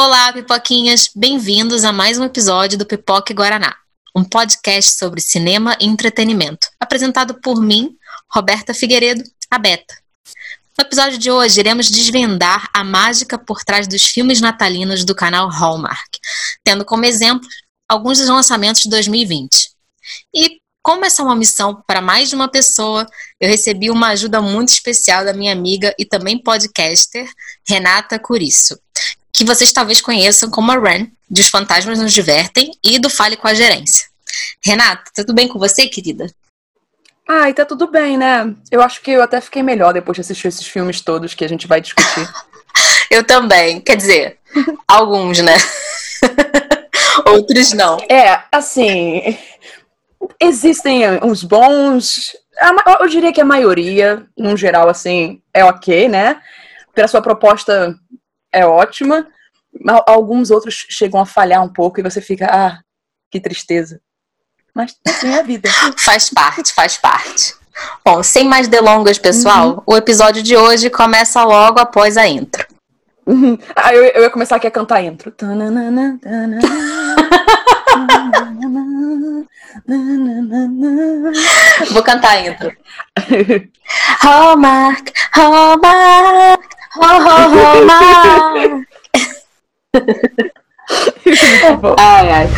Olá, pipoquinhas! Bem-vindos a mais um episódio do Pipoque Guaraná, um podcast sobre cinema e entretenimento, apresentado por mim, Roberta Figueiredo, a Beta. No episódio de hoje, iremos desvendar a mágica por trás dos filmes natalinos do canal Hallmark, tendo como exemplo alguns dos lançamentos de 2020. E como essa é uma missão para mais de uma pessoa, eu recebi uma ajuda muito especial da minha amiga e também podcaster, Renata Curiço, que vocês talvez conheçam como a Ren, de Os Fantasmas Nos Divertem e do Fale com a Gerência. Renata, tudo bem com você, querida? Ai, tá tudo bem, né? Eu acho que eu até fiquei melhor depois de assistir esses filmes todos que a gente vai discutir. eu também, quer dizer, alguns, né? Outros não. É, assim, existem uns bons. Eu diria que a maioria, no geral, assim, é ok, né? Pela sua proposta é ótima. Alguns outros chegam a falhar um pouco e você fica, ah, que tristeza. Mas assim é a vida. faz parte, faz parte. Bom, sem mais delongas, pessoal, uhum. o episódio de hoje começa logo após a intro. Uhum. Ah, eu, eu ia começar aqui a cantar a intro. Vou cantar a intro. Hallmark, Hallmark, Hallmark. Ai, ai.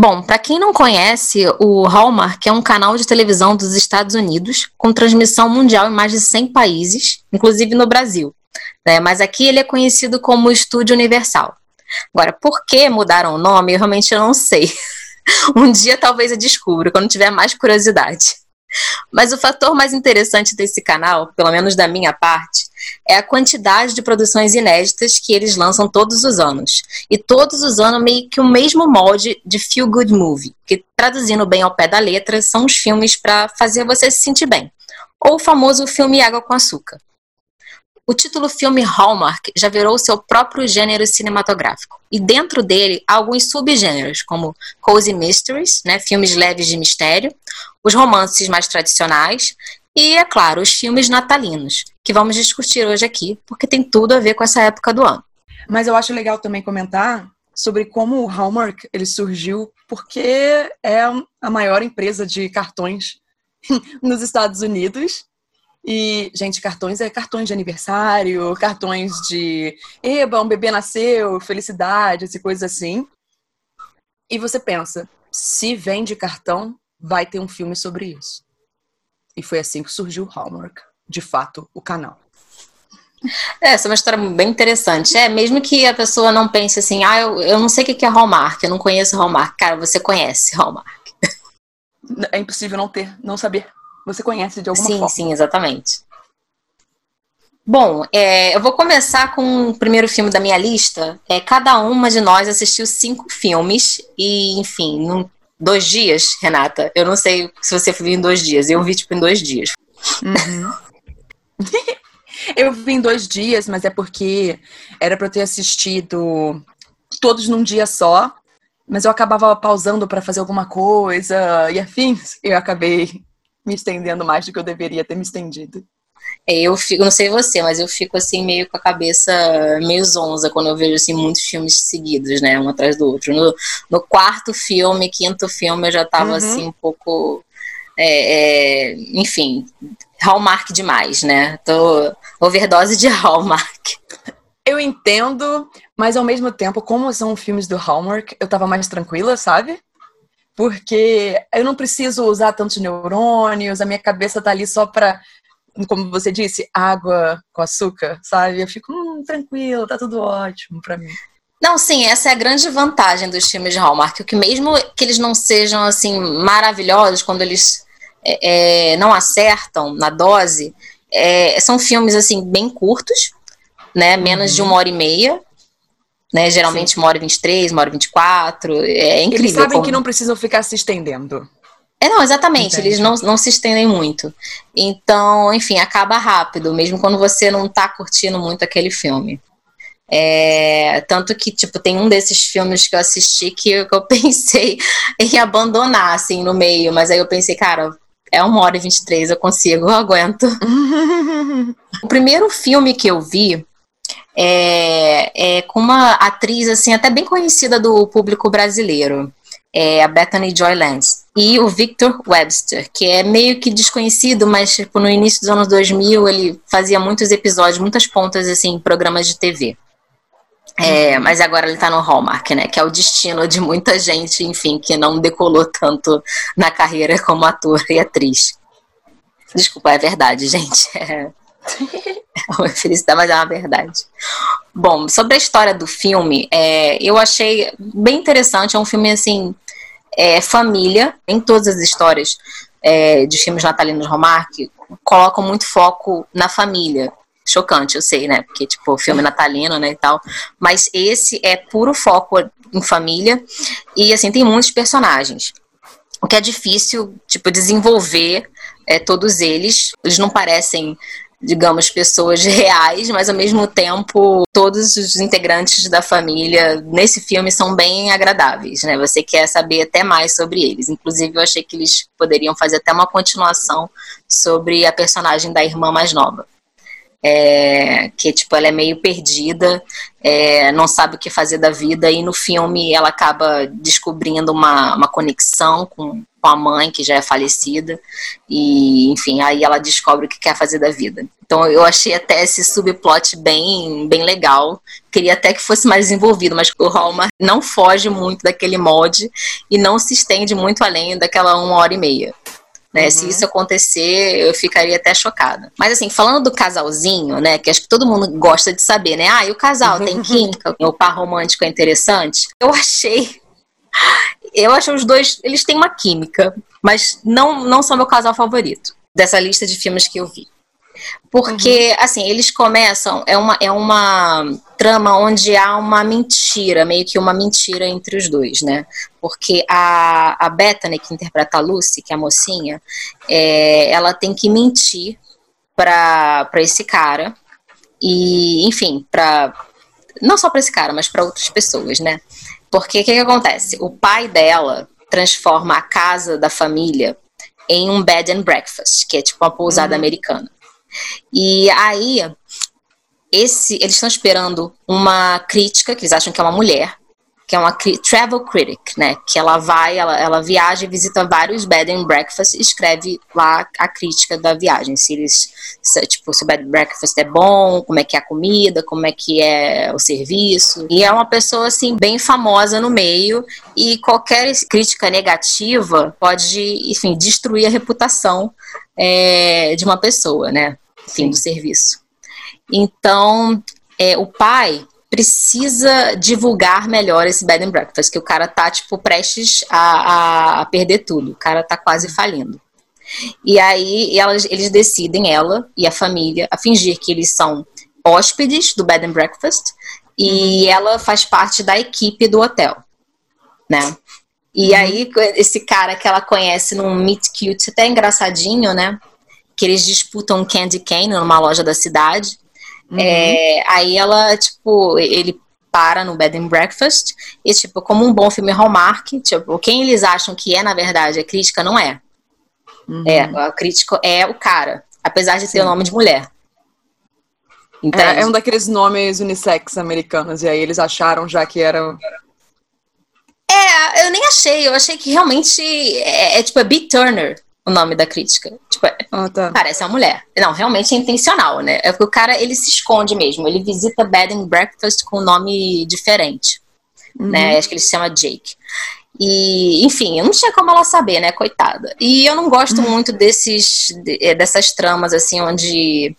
Bom, para quem não conhece, o Hallmark é um canal de televisão dos Estados Unidos com transmissão mundial em mais de 100 países, inclusive no Brasil. Né? Mas aqui ele é conhecido como Estúdio Universal. Agora, por que mudaram o nome? Eu realmente não sei. um dia talvez eu descubra, quando tiver mais curiosidade. Mas o fator mais interessante desse canal, pelo menos da minha parte, é a quantidade de produções inéditas que eles lançam todos os anos. E todos os anos meio que o mesmo molde de feel good movie, que traduzindo bem ao pé da letra, são os filmes para fazer você se sentir bem. Ou o famoso filme Água com Açúcar. O título filme Hallmark já virou seu próprio gênero cinematográfico. E dentro dele há alguns subgêneros, como cozy mysteries, né, filmes leves de mistério, os romances mais tradicionais e, é claro, os filmes natalinos, que vamos discutir hoje aqui, porque tem tudo a ver com essa época do ano. Mas eu acho legal também comentar sobre como o Hallmark ele surgiu porque é a maior empresa de cartões nos Estados Unidos e, gente, cartões é cartões de aniversário, cartões de eba, um bebê nasceu, felicidades e coisas assim. E você pensa, se vende cartão, vai ter um filme sobre isso. E foi assim que surgiu o Hallmark, de fato, o canal. É, essa é uma história bem interessante. É, mesmo que a pessoa não pense assim, ah, eu, eu não sei o que é Hallmark, eu não conheço Hallmark. Cara, você conhece Hallmark. É impossível não ter, não saber você conhece de alguma sim, forma. Sim, sim, exatamente. Bom, é, eu vou começar com o primeiro filme da minha lista. É, cada uma de nós assistiu cinco filmes e, enfim, num, dois dias, Renata. Eu não sei se você viu em dois dias. Eu vi tipo em dois dias. Uhum. Eu vi em dois dias, mas é porque era para eu ter assistido todos num dia só. Mas eu acabava pausando para fazer alguma coisa e afins. Eu acabei me estendendo mais do que eu deveria ter me estendido. É, eu fico, não sei você, mas eu fico assim meio com a cabeça meio zonza quando eu vejo assim muitos filmes seguidos, né, um atrás do outro. No, no quarto filme, quinto filme, eu já tava uhum. assim um pouco, é, é, enfim, Hallmark demais, né? Tô overdose de Hallmark. Eu entendo, mas ao mesmo tempo, como são filmes do Hallmark, eu tava mais tranquila, sabe? porque eu não preciso usar tantos neurônios, a minha cabeça tá ali só para, como você disse, água com açúcar, sabe? Eu fico hum, tranquilo, tá tudo ótimo para mim. Não, sim, essa é a grande vantagem dos filmes de Hallmark, que mesmo que eles não sejam assim maravilhosos quando eles é, é, não acertam na dose, é, são filmes assim bem curtos, né, menos uhum. de uma hora e meia, né? Geralmente Sim. uma hora e 23, uma hora e 24. É incrível. Eles sabem como... que não precisam ficar se estendendo. É, não, exatamente, Entendi. eles não, não se estendem muito. Então, enfim, acaba rápido, mesmo quando você não tá curtindo muito aquele filme. É, tanto que, tipo, tem um desses filmes que eu assisti que, que eu pensei em abandonar, assim, no meio, mas aí eu pensei, cara, é uma hora e 23, eu consigo, eu aguento. o primeiro filme que eu vi é, é com uma atriz, assim, até bem conhecida do público brasileiro é a Bethany Joy Lance, e o Victor Webster, que é meio que desconhecido, mas tipo, no início dos anos 2000 ele fazia muitos episódios, muitas pontas assim, em programas de TV. É, mas agora ele tá no Hallmark, né? Que é o destino de muita gente, enfim, que não decolou tanto na carreira como ator e atriz. Desculpa, é verdade, gente. É, é uma felicidade, mas é uma verdade. Bom, sobre a história do filme, é, eu achei bem interessante. É um filme, assim, é, família. Em todas as histórias é, de filmes natalinos Hallmark, colocam muito foco na família. Chocante, eu sei, né? Porque, tipo, filme natalino, né, e tal. Mas esse é puro foco em família. E, assim, tem muitos personagens. O que é difícil, tipo, desenvolver é, todos eles. Eles não parecem digamos, pessoas reais, mas ao mesmo tempo todos os integrantes da família nesse filme são bem agradáveis, né? Você quer saber até mais sobre eles. Inclusive, eu achei que eles poderiam fazer até uma continuação sobre a personagem da irmã mais nova. É, que tipo ela é meio perdida, é, não sabe o que fazer da vida e no filme ela acaba descobrindo uma, uma conexão com, com a mãe que já é falecida e enfim aí ela descobre o que quer fazer da vida. Então eu achei até esse subplot bem bem legal. Queria até que fosse mais desenvolvido, mas o Hallmark não foge muito daquele molde e não se estende muito além daquela uma hora e meia. Né? Uhum. Se isso acontecer, eu ficaria até chocada. Mas assim, falando do casalzinho, né? Que acho que todo mundo gosta de saber, né? Ah, e o casal tem química? o par romântico é interessante? Eu achei. Eu acho os dois, eles têm uma química, mas não, não são meu casal favorito dessa lista de filmes que eu vi. Porque, uhum. assim, eles começam, é uma, é uma trama onde há uma mentira, meio que uma mentira entre os dois, né? Porque a, a Bethany, que interpreta a Lucy, que é a mocinha, é, ela tem que mentir para esse cara. E, enfim, para não só para esse cara, mas para outras pessoas, né? Porque o que, que acontece? O pai dela transforma a casa da família em um bed and breakfast, que é tipo uma pousada uhum. americana. E aí, esse, eles estão esperando uma crítica, que eles acham que é uma mulher, que é uma travel critic, né? Que ela vai, ela, ela viaja e visita vários bed and breakfast e escreve lá a crítica da viagem. Se eles, se, tipo, se o bed and breakfast é bom, como é que é a comida, como é que é o serviço. E é uma pessoa, assim, bem famosa no meio e qualquer crítica negativa pode, enfim, destruir a reputação é, de uma pessoa, né? Enfim, do serviço. Então, é, o pai precisa divulgar melhor esse bed and breakfast, que o cara tá, tipo, prestes a, a perder tudo. O cara tá quase falindo. E aí elas, eles decidem, ela e a família, a fingir que eles são hóspedes do bed and breakfast e uhum. ela faz parte da equipe do hotel, né? E uhum. aí esse cara que ela conhece num meet cute até engraçadinho, né? Que eles disputam candy cane numa loja da cidade. Uhum. É, aí ela, tipo, ele para no bed and breakfast e, tipo, como um bom filme Hallmark, tipo, quem eles acham que é, na verdade, a crítica não é. Uhum. É, a crítica é o cara, apesar de Sim. ter o nome de mulher. É, é, um daqueles nomes unissex americanos, e aí eles acharam já que era. É, eu nem achei, eu achei que realmente é, é tipo a Big Turner o nome da crítica. Tipo, é, ah, tá. parece uma mulher. Não, realmente é intencional, né? É porque o cara, ele se esconde mesmo. Ele visita Bed and Breakfast com um nome diferente. Uhum. Né? Acho que ele se chama Jake. E, enfim, eu não tinha como ela saber, né, coitada. E eu não gosto uhum. muito desses, eh, dessas tramas, assim, onde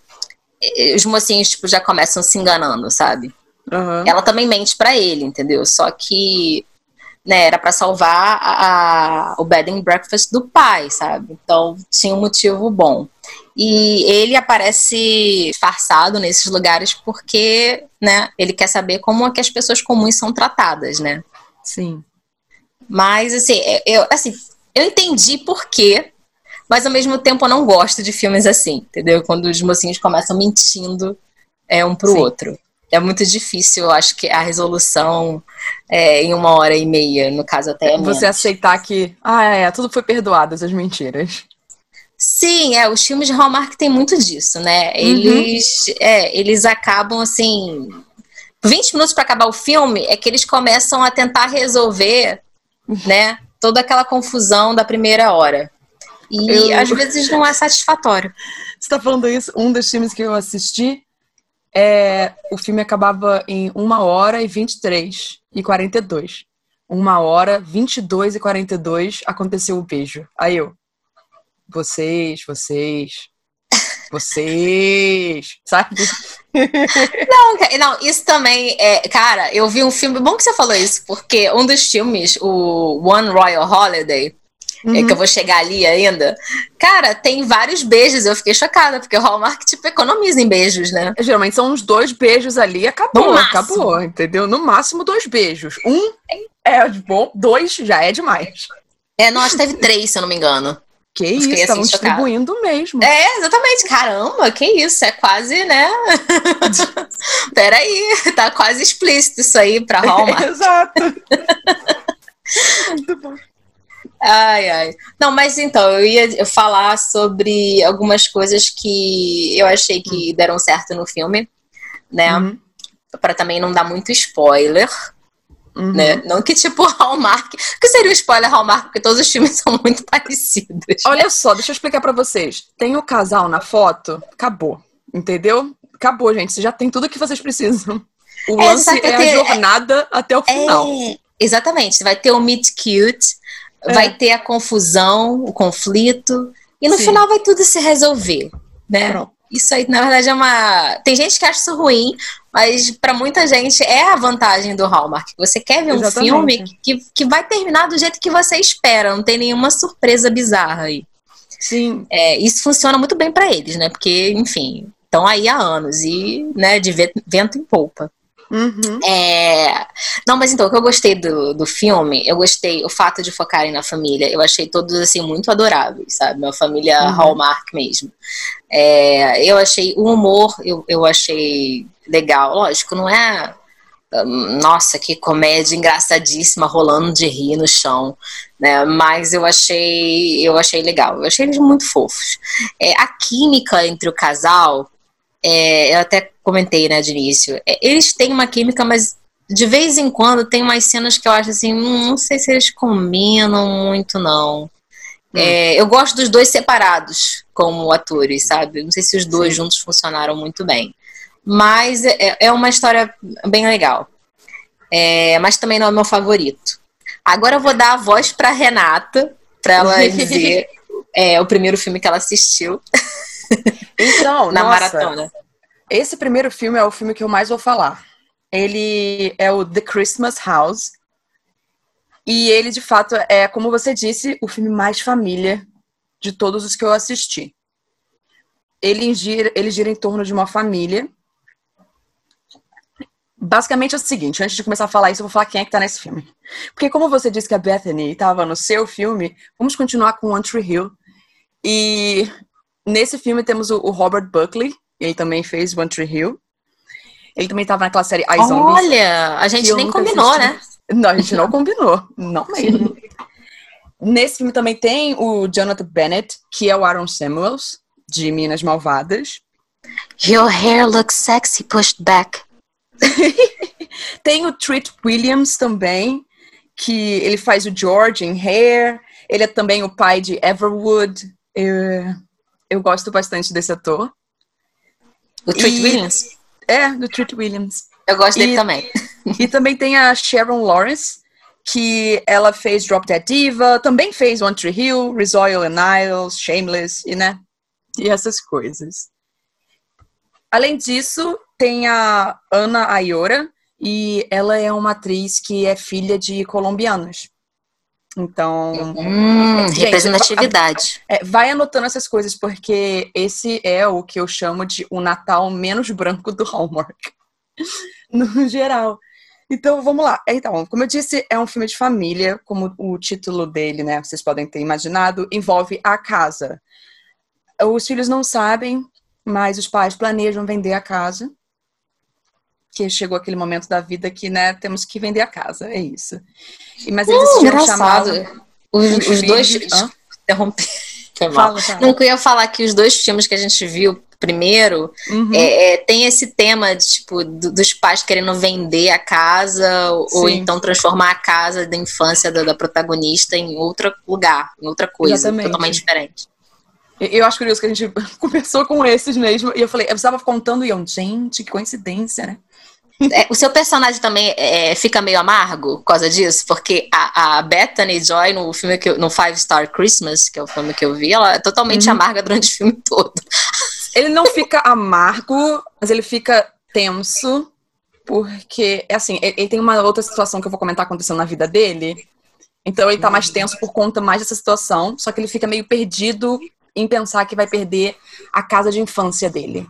eh, os mocinhos, tipo, já começam se enganando, sabe? Uhum. Ela também mente para ele, entendeu? Só que né, era para salvar a, a, o bed and breakfast do pai, sabe? Então tinha um motivo bom. E ele aparece disfarçado nesses lugares porque, né, ele quer saber como é que as pessoas comuns são tratadas, né? Sim. Mas, assim, é, eu, assim, eu entendi por quê, mas ao mesmo tempo eu não gosto de filmes assim, entendeu? Quando os mocinhos começam mentindo é, um pro Sim. outro. É muito difícil, eu acho que a resolução é, em uma hora e meia, no caso até. Você aceitar que, ah, é, tudo foi perdoado, essas mentiras. Sim, é, os filmes de Hallmark tem muito disso, né? Eles, uhum. é, eles acabam assim. 20 minutos para acabar o filme é que eles começam a tentar resolver, né? Toda aquela confusão da primeira hora. E eu... às vezes não é satisfatório. Você tá falando isso? Um dos filmes que eu assisti, é, o filme acabava em 1 hora e 23 e 42. Uma hora, 22 e 42, aconteceu o beijo. Aí eu, vocês, vocês, vocês, sabe? Não, não, isso também é. Cara, eu vi um filme. Bom que você falou isso, porque um dos filmes, o One Royal Holiday, uhum. é que eu vou chegar ali ainda. Cara, tem vários beijos. Eu fiquei chocada, porque o Hallmark, tipo, economiza em beijos, né? Geralmente são uns dois beijos ali acabou, acabou, entendeu? No máximo dois beijos. Um é bom, dois já é demais. É, nós teve três, se eu não me engano. Que isso, assim, estavam distribuindo mesmo. É, exatamente. Caramba, que isso. É quase, né? Peraí, tá quase explícito isso aí pra Hallmark. Exato. Muito bom. Ai, ai. Não, mas então, eu ia falar sobre algumas coisas que eu achei que hum. deram certo no filme, né? Uhum. Para também não dar muito spoiler. Uhum. Né? Não que tipo Hallmark. que seria o spoiler Hallmark? Porque todos os filmes são muito parecidos. Olha só, deixa eu explicar para vocês. Tem o casal na foto, acabou. Entendeu? Acabou, gente. Você já tem tudo que vocês precisam. O é, lance é a jornada é, até o final. É, exatamente. Vai ter o meet cute, é. vai ter a confusão, o conflito. E no Sim. final vai tudo se resolver. Né? Pronto. Isso aí, na verdade, é uma. Tem gente que acha isso ruim, mas para muita gente é a vantagem do Hallmark. Você quer ver um Exatamente. filme que, que vai terminar do jeito que você espera, não tem nenhuma surpresa bizarra aí. Sim. É, isso funciona muito bem para eles, né? Porque, enfim, estão aí há anos e, né, de vento em polpa. Uhum. É... Não, mas então, o que eu gostei do, do filme, eu gostei o fato de focarem na família. Eu achei todos, assim, muito adoráveis, sabe? Uma família uhum. Hallmark mesmo. É... Eu achei o humor, eu, eu achei legal. Lógico, não é. Hum, nossa, que comédia engraçadíssima rolando de rir no chão, né? Mas eu achei, eu achei legal. Eu achei eles muito fofos. É, a química entre o casal, é, eu até comentei, né, de início. É, eles têm uma química, mas de vez em quando tem umas cenas que eu acho assim, hum, não sei se eles combinam muito, não. Hum. É, eu gosto dos dois separados como atores, sabe? Não sei se os dois Sim. juntos funcionaram muito bem. Mas é, é uma história bem legal. É, mas também não é meu favorito. Agora eu vou dar a voz para Renata, para ela dizer é, o primeiro filme que ela assistiu. Então, na nossa, maratona. Esse primeiro filme é o filme que eu mais vou falar. Ele é o The Christmas House. E ele, de fato, é, como você disse, o filme mais família de todos os que eu assisti. Ele gira, ele gira em torno de uma família. Basicamente é o seguinte, antes de começar a falar isso, eu vou falar quem é que tá nesse filme. Porque como você disse que a Bethany estava no seu filme, vamos continuar com One Tree Hill. E nesse filme temos o, o Robert Buckley, ele também fez One Tree Hill. Ele também estava naquela série I Zombies. Olha, a gente nem combinou, assisti. né? Não, a gente não combinou. Não mesmo. Nesse filme também tem o Jonathan Bennett, que é o Aaron Samuels, de Minas Malvadas. Your hair looks sexy pushed back. tem o Treat Williams também, que ele faz o George em Hair. Ele é também o pai de Everwood. Eu, eu gosto bastante desse ator. O Treat e... Williams? É, do Treat Williams. Eu gosto dele também. e também tem a Sharon Lawrence, que ela fez Drop Dead Diva, também fez One Tree Hill, Rizoil and Niles, Shameless, e né? E essas coisas. Além disso, tem a Ana Ayora, e ela é uma atriz que é filha de colombianos. Então. Hum, gente, representatividade. É, vai anotando essas coisas, porque esse é o que eu chamo de o Natal menos branco do Hallmark. no geral. Então, vamos lá. Então, como eu disse, é um filme de família, como o título dele, né? Vocês podem ter imaginado, envolve a casa. Os filhos não sabem, mas os pais planejam vender a casa. Que chegou aquele momento da vida que, né, temos que vender a casa, é isso. Mas eles uh, tinham chamado. Os, os dois. Interromper. Fala, fala. Não queria falar que os dois filmes que a gente viu primeiro uhum. é, é, tem esse tema de, tipo do, dos pais querendo vender a casa Sim. ou então transformar a casa da infância da, da, protagonista em outro lugar, em outra coisa Exatamente. totalmente diferente. Eu acho curioso que a gente começou com esses mesmo e eu falei, eu estava contando e eu, gente, que coincidência, né? É, o seu personagem também é, fica meio amargo por causa disso, porque a, a Bethany Joy no filme que eu, no Five Star Christmas, que é o filme que eu vi, ela é totalmente uhum. amarga durante o filme todo. Ele não fica amargo, mas ele fica tenso, porque, é assim, ele tem uma outra situação que eu vou comentar acontecendo na vida dele. Então ele tá mais tenso por conta mais dessa situação, só que ele fica meio perdido em pensar que vai perder a casa de infância dele.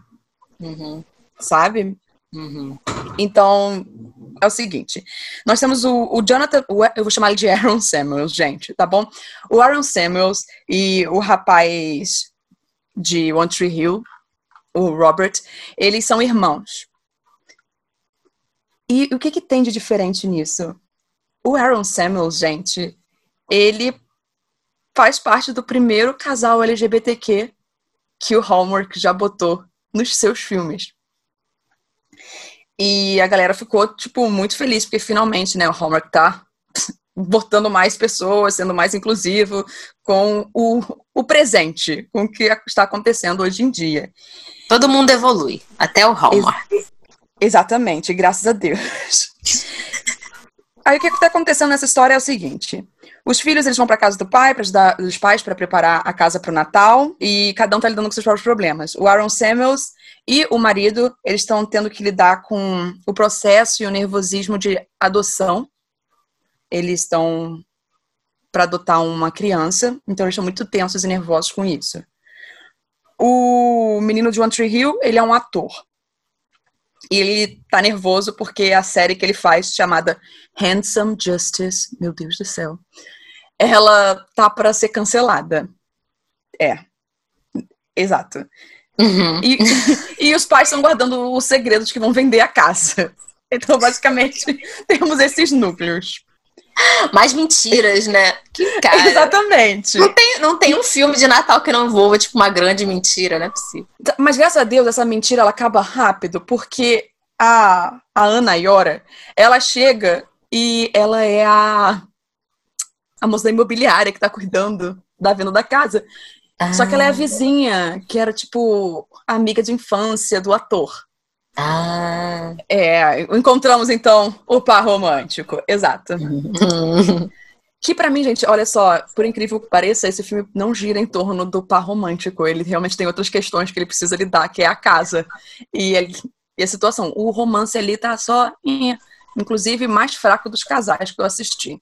Uhum. Sabe? Uhum. Então, é o seguinte: nós temos o, o Jonathan, eu vou chamar ele de Aaron Samuels, gente, tá bom? O Aaron Samuels e o rapaz de One Tree Hill, o Robert, eles são irmãos. E o que, que tem de diferente nisso? O Aaron Samuels, gente, ele faz parte do primeiro casal LGBTQ que o Hallmark já botou nos seus filmes. E a galera ficou, tipo, muito feliz, porque finalmente, né, o Hallmark tá botando mais pessoas, sendo mais inclusivo com o, o presente, com o que está acontecendo hoje em dia. Todo mundo evolui, até o Hallmark. Ex exatamente, graças a Deus. Aí o que está acontecendo nessa história é o seguinte: os filhos eles vão para casa do pai para ajudar os pais para preparar a casa para o Natal e cada um está lidando com seus próprios problemas. O Aaron Samuels e o marido eles estão tendo que lidar com o processo e o nervosismo de adoção. Eles estão para adotar uma criança, então eles estão muito tensos e nervosos com isso. O menino de One Tree Hill ele é um ator. E ele tá nervoso porque a série que ele faz, chamada Handsome Justice, meu Deus do céu, ela tá para ser cancelada. É. Exato. Uhum. E, e os pais estão guardando o segredo de que vão vender a casa. Então, basicamente, temos esses núcleos. Mais mentiras, né? Que cara. Exatamente. Não tem, não tem um filme de Natal que não envolva, tipo, uma grande mentira, não é possível. Mas graças a Deus, essa mentira ela acaba rápido, porque a, a Ana Iora, ela chega e ela é a, a moça da imobiliária que tá cuidando da venda da casa. Ah. Só que ela é a vizinha, que era, tipo, amiga de infância do ator. Ah. É, encontramos então o par romântico, exato. que para mim, gente, olha só, por incrível que pareça, esse filme não gira em torno do par romântico. Ele realmente tem outras questões que ele precisa lidar, que é a casa e, ele, e a situação. O romance ali tá só, inclusive, mais fraco dos casais que eu assisti.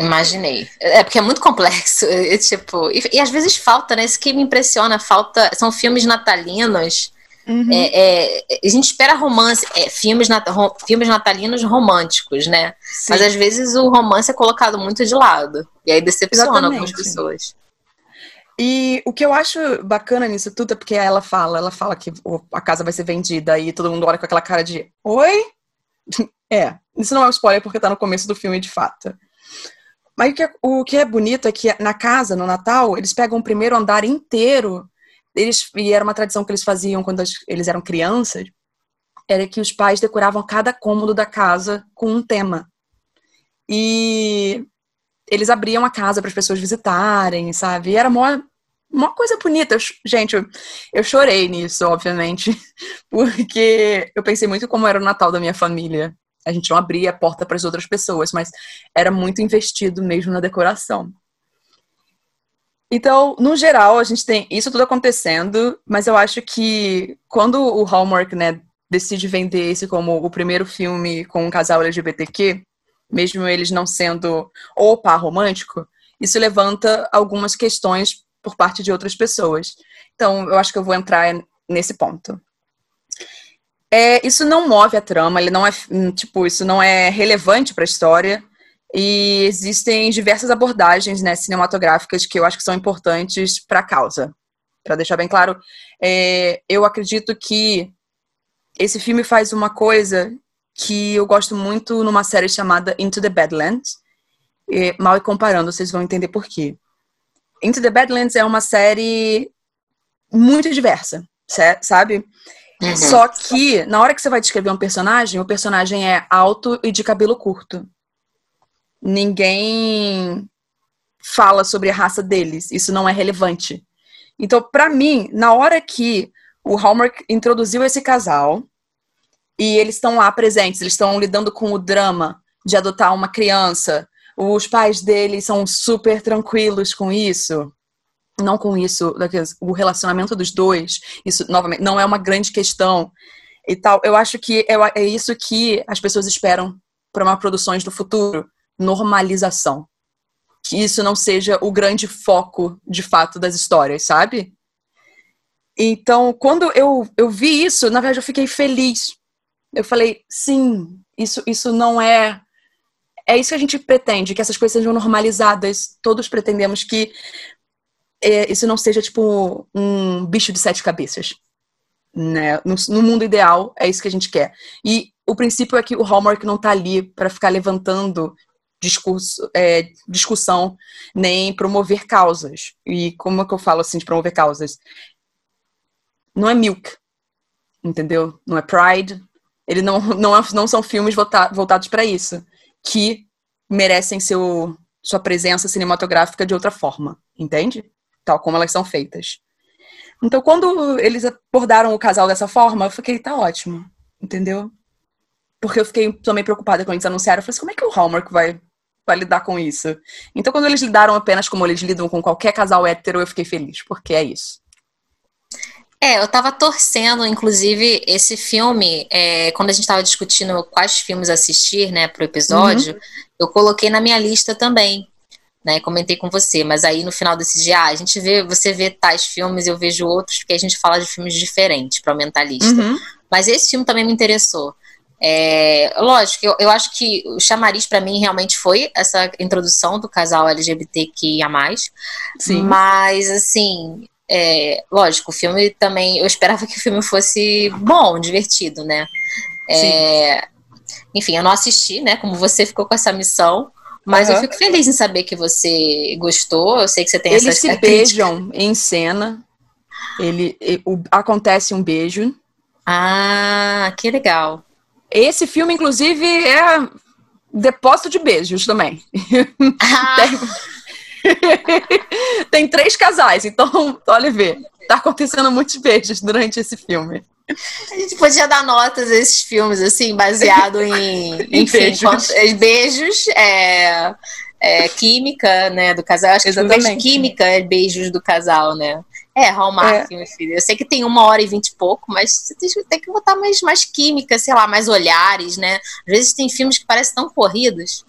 Imaginei. É porque é muito complexo. E, tipo, e, e, às vezes falta, né? Isso que me impressiona, falta. São filmes natalinos Uhum. É, é, a gente espera romance, é, filmes, nat rom filmes natalinos românticos, né? Sim. Mas às vezes o romance é colocado muito de lado. E aí decepciona Exatamente. algumas pessoas. E o que eu acho bacana nisso tudo é porque ela fala, ela fala que a casa vai ser vendida e todo mundo olha com aquela cara de Oi? É, isso não é um spoiler porque tá no começo do filme de fato. Mas o que, é, o que é bonito é que na casa, no Natal, eles pegam o primeiro andar inteiro eles, e era uma tradição que eles faziam quando eles eram crianças, era que os pais decoravam cada cômodo da casa com um tema. E eles abriam a casa para as pessoas visitarem, sabe? E era uma, uma coisa bonita. Eu, gente, eu, eu chorei nisso, obviamente, porque eu pensei muito como era o Natal da minha família. A gente não abria a porta para as outras pessoas, mas era muito investido mesmo na decoração. Então, no geral, a gente tem isso tudo acontecendo, mas eu acho que quando o Hallmark, né, decide vender esse como o primeiro filme com um casal LGBTQ, mesmo eles não sendo o par romântico, isso levanta algumas questões por parte de outras pessoas. Então, eu acho que eu vou entrar nesse ponto. É, isso não move a trama, ele não é tipo, isso não é relevante para a história. E existem diversas abordagens né, cinematográficas que eu acho que são importantes para a causa. Para deixar bem claro, é, eu acredito que esse filme faz uma coisa que eu gosto muito numa série chamada Into the Badlands. E, mal e comparando, vocês vão entender por quê. Into the Badlands é uma série muito diversa, sabe? Uhum. Só que, na hora que você vai descrever um personagem, o personagem é alto e de cabelo curto. Ninguém fala sobre a raça deles. Isso não é relevante. Então, para mim, na hora que o Hallmark introduziu esse casal e eles estão lá presentes, eles estão lidando com o drama de adotar uma criança, os pais deles são super tranquilos com isso não com isso, o relacionamento dos dois, isso novamente não é uma grande questão e tal. Eu acho que é, é isso que as pessoas esperam para uma produções do futuro, normalização. Que isso não seja o grande foco, de fato, das histórias, sabe? Então, quando eu, eu vi isso, na verdade, eu fiquei feliz. Eu falei, sim, isso, isso não é. É isso que a gente pretende, que essas coisas sejam normalizadas. Todos pretendemos que é, isso não seja tipo um bicho de sete cabeças. Né? No, no, mundo ideal, é isso que a gente quer. E o princípio é que o Hallmark não está ali para ficar levantando discurso, é, discussão, nem promover causas. E como é que eu falo assim de promover causas? Não é Milk, entendeu? Não é Pride. Ele não, não, é, não são filmes voltados para isso, que merecem seu, sua presença cinematográfica de outra forma, entende? Tal como elas são feitas. Então, quando eles abordaram o casal dessa forma, eu fiquei, tá ótimo, entendeu? Porque eu fiquei também preocupada quando eles anunciaram. Eu falei assim, como é que o Hallmark vai, vai lidar com isso? Então, quando eles lidaram apenas como eles lidam com qualquer casal hétero, eu fiquei feliz, porque é isso. É, eu tava torcendo, inclusive, esse filme, é, quando a gente tava discutindo quais filmes assistir, né, pro episódio, uhum. eu coloquei na minha lista também né? Comentei com você, mas aí no final desse dia, ah, a gente vê, você vê tais filmes, eu vejo outros, porque a gente fala de filmes diferentes para aumentar a lista. Uhum. Mas esse filme também me interessou. É, lógico, eu, eu acho que o chamariz para mim realmente foi essa introdução do casal LGBTQIA. Sim. Mas, assim, é, lógico, o filme também. Eu esperava que o filme fosse bom, divertido, né? É, enfim, eu não assisti, né? Como você ficou com essa missão. Mas uhum. eu fico feliz em saber que você gostou. Eu sei que você tem Eles se beijam em cena. Ele, o, acontece um beijo. Ah, que legal. Esse filme, inclusive, é depósito de beijos também. Ah. tem, tem três casais, então, olha ver. Tá acontecendo muitos beijos durante esse filme. A gente podia dar notas a esses filmes, assim, baseado em, enfim, beijos, eh, beijos é, é, química, né, do casal. Acho que Exatamente. beijo química é beijos do casal, né? É, Hallmark, é. meu filho. Eu sei que tem uma hora e vinte e pouco, mas você tem que botar mais, mais química, sei lá, mais olhares, né? Às vezes tem filmes que parecem tão corridos.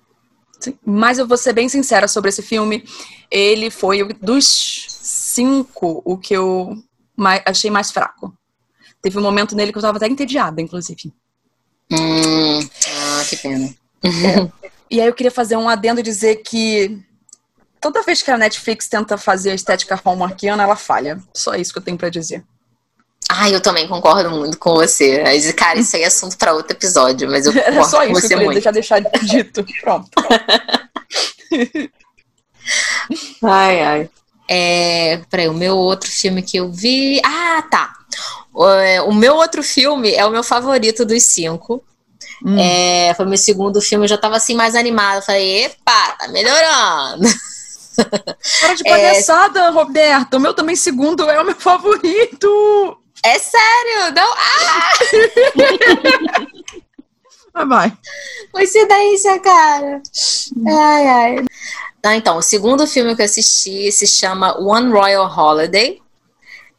Sim. Mas eu vou ser bem sincera sobre esse filme. Ele foi dos cinco o que eu mais, achei mais fraco. Teve um momento nele que eu tava até entediada, inclusive. Hum, ah, que pena. É. E aí eu queria fazer um adendo e dizer que toda vez que a Netflix tenta fazer a estética hallmarkiana, ela falha. Só isso que eu tenho para dizer. Ah, eu também concordo muito com você. Cara, isso aí é assunto para outro episódio, mas eu concordo Era só isso com você que eu queria deixar dito. Pronto. ai, ai. É, peraí, o meu outro filme que eu vi. Ah, tá. É, o meu outro filme é o meu favorito dos cinco. Hum. É, foi meu segundo filme, eu já tava assim mais animada. Falei, epa, tá melhorando. Para de palhaçada, é... Roberto. O meu também segundo é o meu favorito. É sério? Não? Ah! vai, vai. Coincidência, cara. Ai, ai. Ah, então, o segundo filme que eu assisti se chama One Royal Holiday.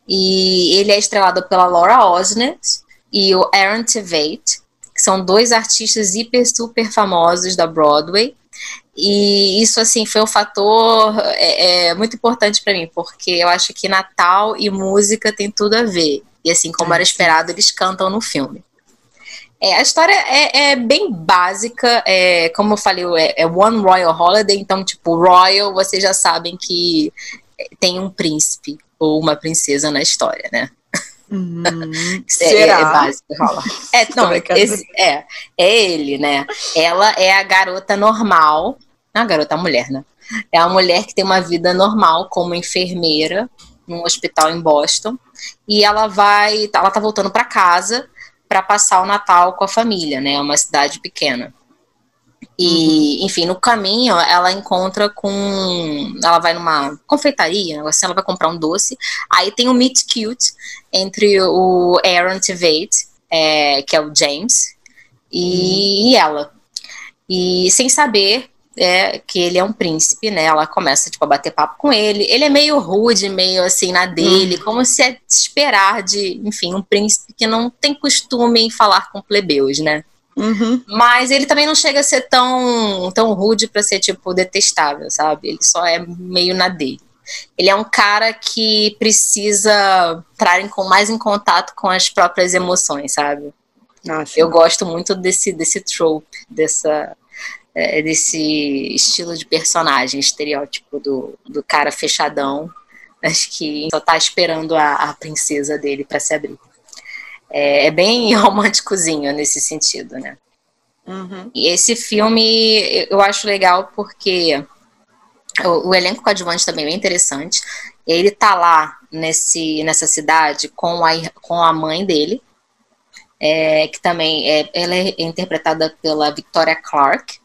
E ele é estrelado pela Laura Osnes e o Aaron Tveit, que que são dois artistas hiper super famosos da Broadway. E isso, assim, foi um fator é, é muito importante para mim, porque eu acho que Natal e música tem tudo a ver. E assim, como era esperado, eles cantam no filme. É, a história é, é bem básica, é, como eu falei, é, é, One Royal Holiday, então, tipo, Royal, vocês já sabem que tem um príncipe ou uma princesa na história, né? Hum, é, será? é básico, rola. É, não, esse, é, é ele, né? Ela é a garota normal, não a garota, a mulher, né? É a mulher que tem uma vida normal como enfermeira num hospital em Boston e ela vai, ela tá voltando para casa para passar o Natal com a família, né? É uma cidade pequena. E, uhum. enfim, no caminho ela encontra com. Ela vai numa confeitaria, assim, ela vai comprar um doce. Aí tem um meet cute entre o Aaron Tveit, é, que é o James, e, uhum. e ela. E sem saber, é, que ele é um príncipe, né? Ela começa, tipo, a bater papo com ele. Ele é meio rude, meio assim, na dele, uhum. como se é esperar de, enfim, um príncipe que não tem costume em falar com plebeus, né? Uhum. Mas ele também não chega a ser tão, tão rude para ser, tipo, detestável, sabe? Ele só é meio na dele. Ele é um cara que precisa entrar com mais em contato com as próprias emoções, sabe? Nossa. Eu gosto muito desse, desse trope, dessa, é, desse estilo de personagem, estereótipo do, do cara fechadão, acho que só tá esperando a, a princesa dele para se abrir. É, é, bem românticozinho nesse sentido, né? Uhum. E esse filme eu acho legal porque o, o elenco coadjuvante também é bem interessante. Ele tá lá nesse, nessa cidade com a, com a mãe dele, é, que também é, ela é interpretada pela Victoria Clark,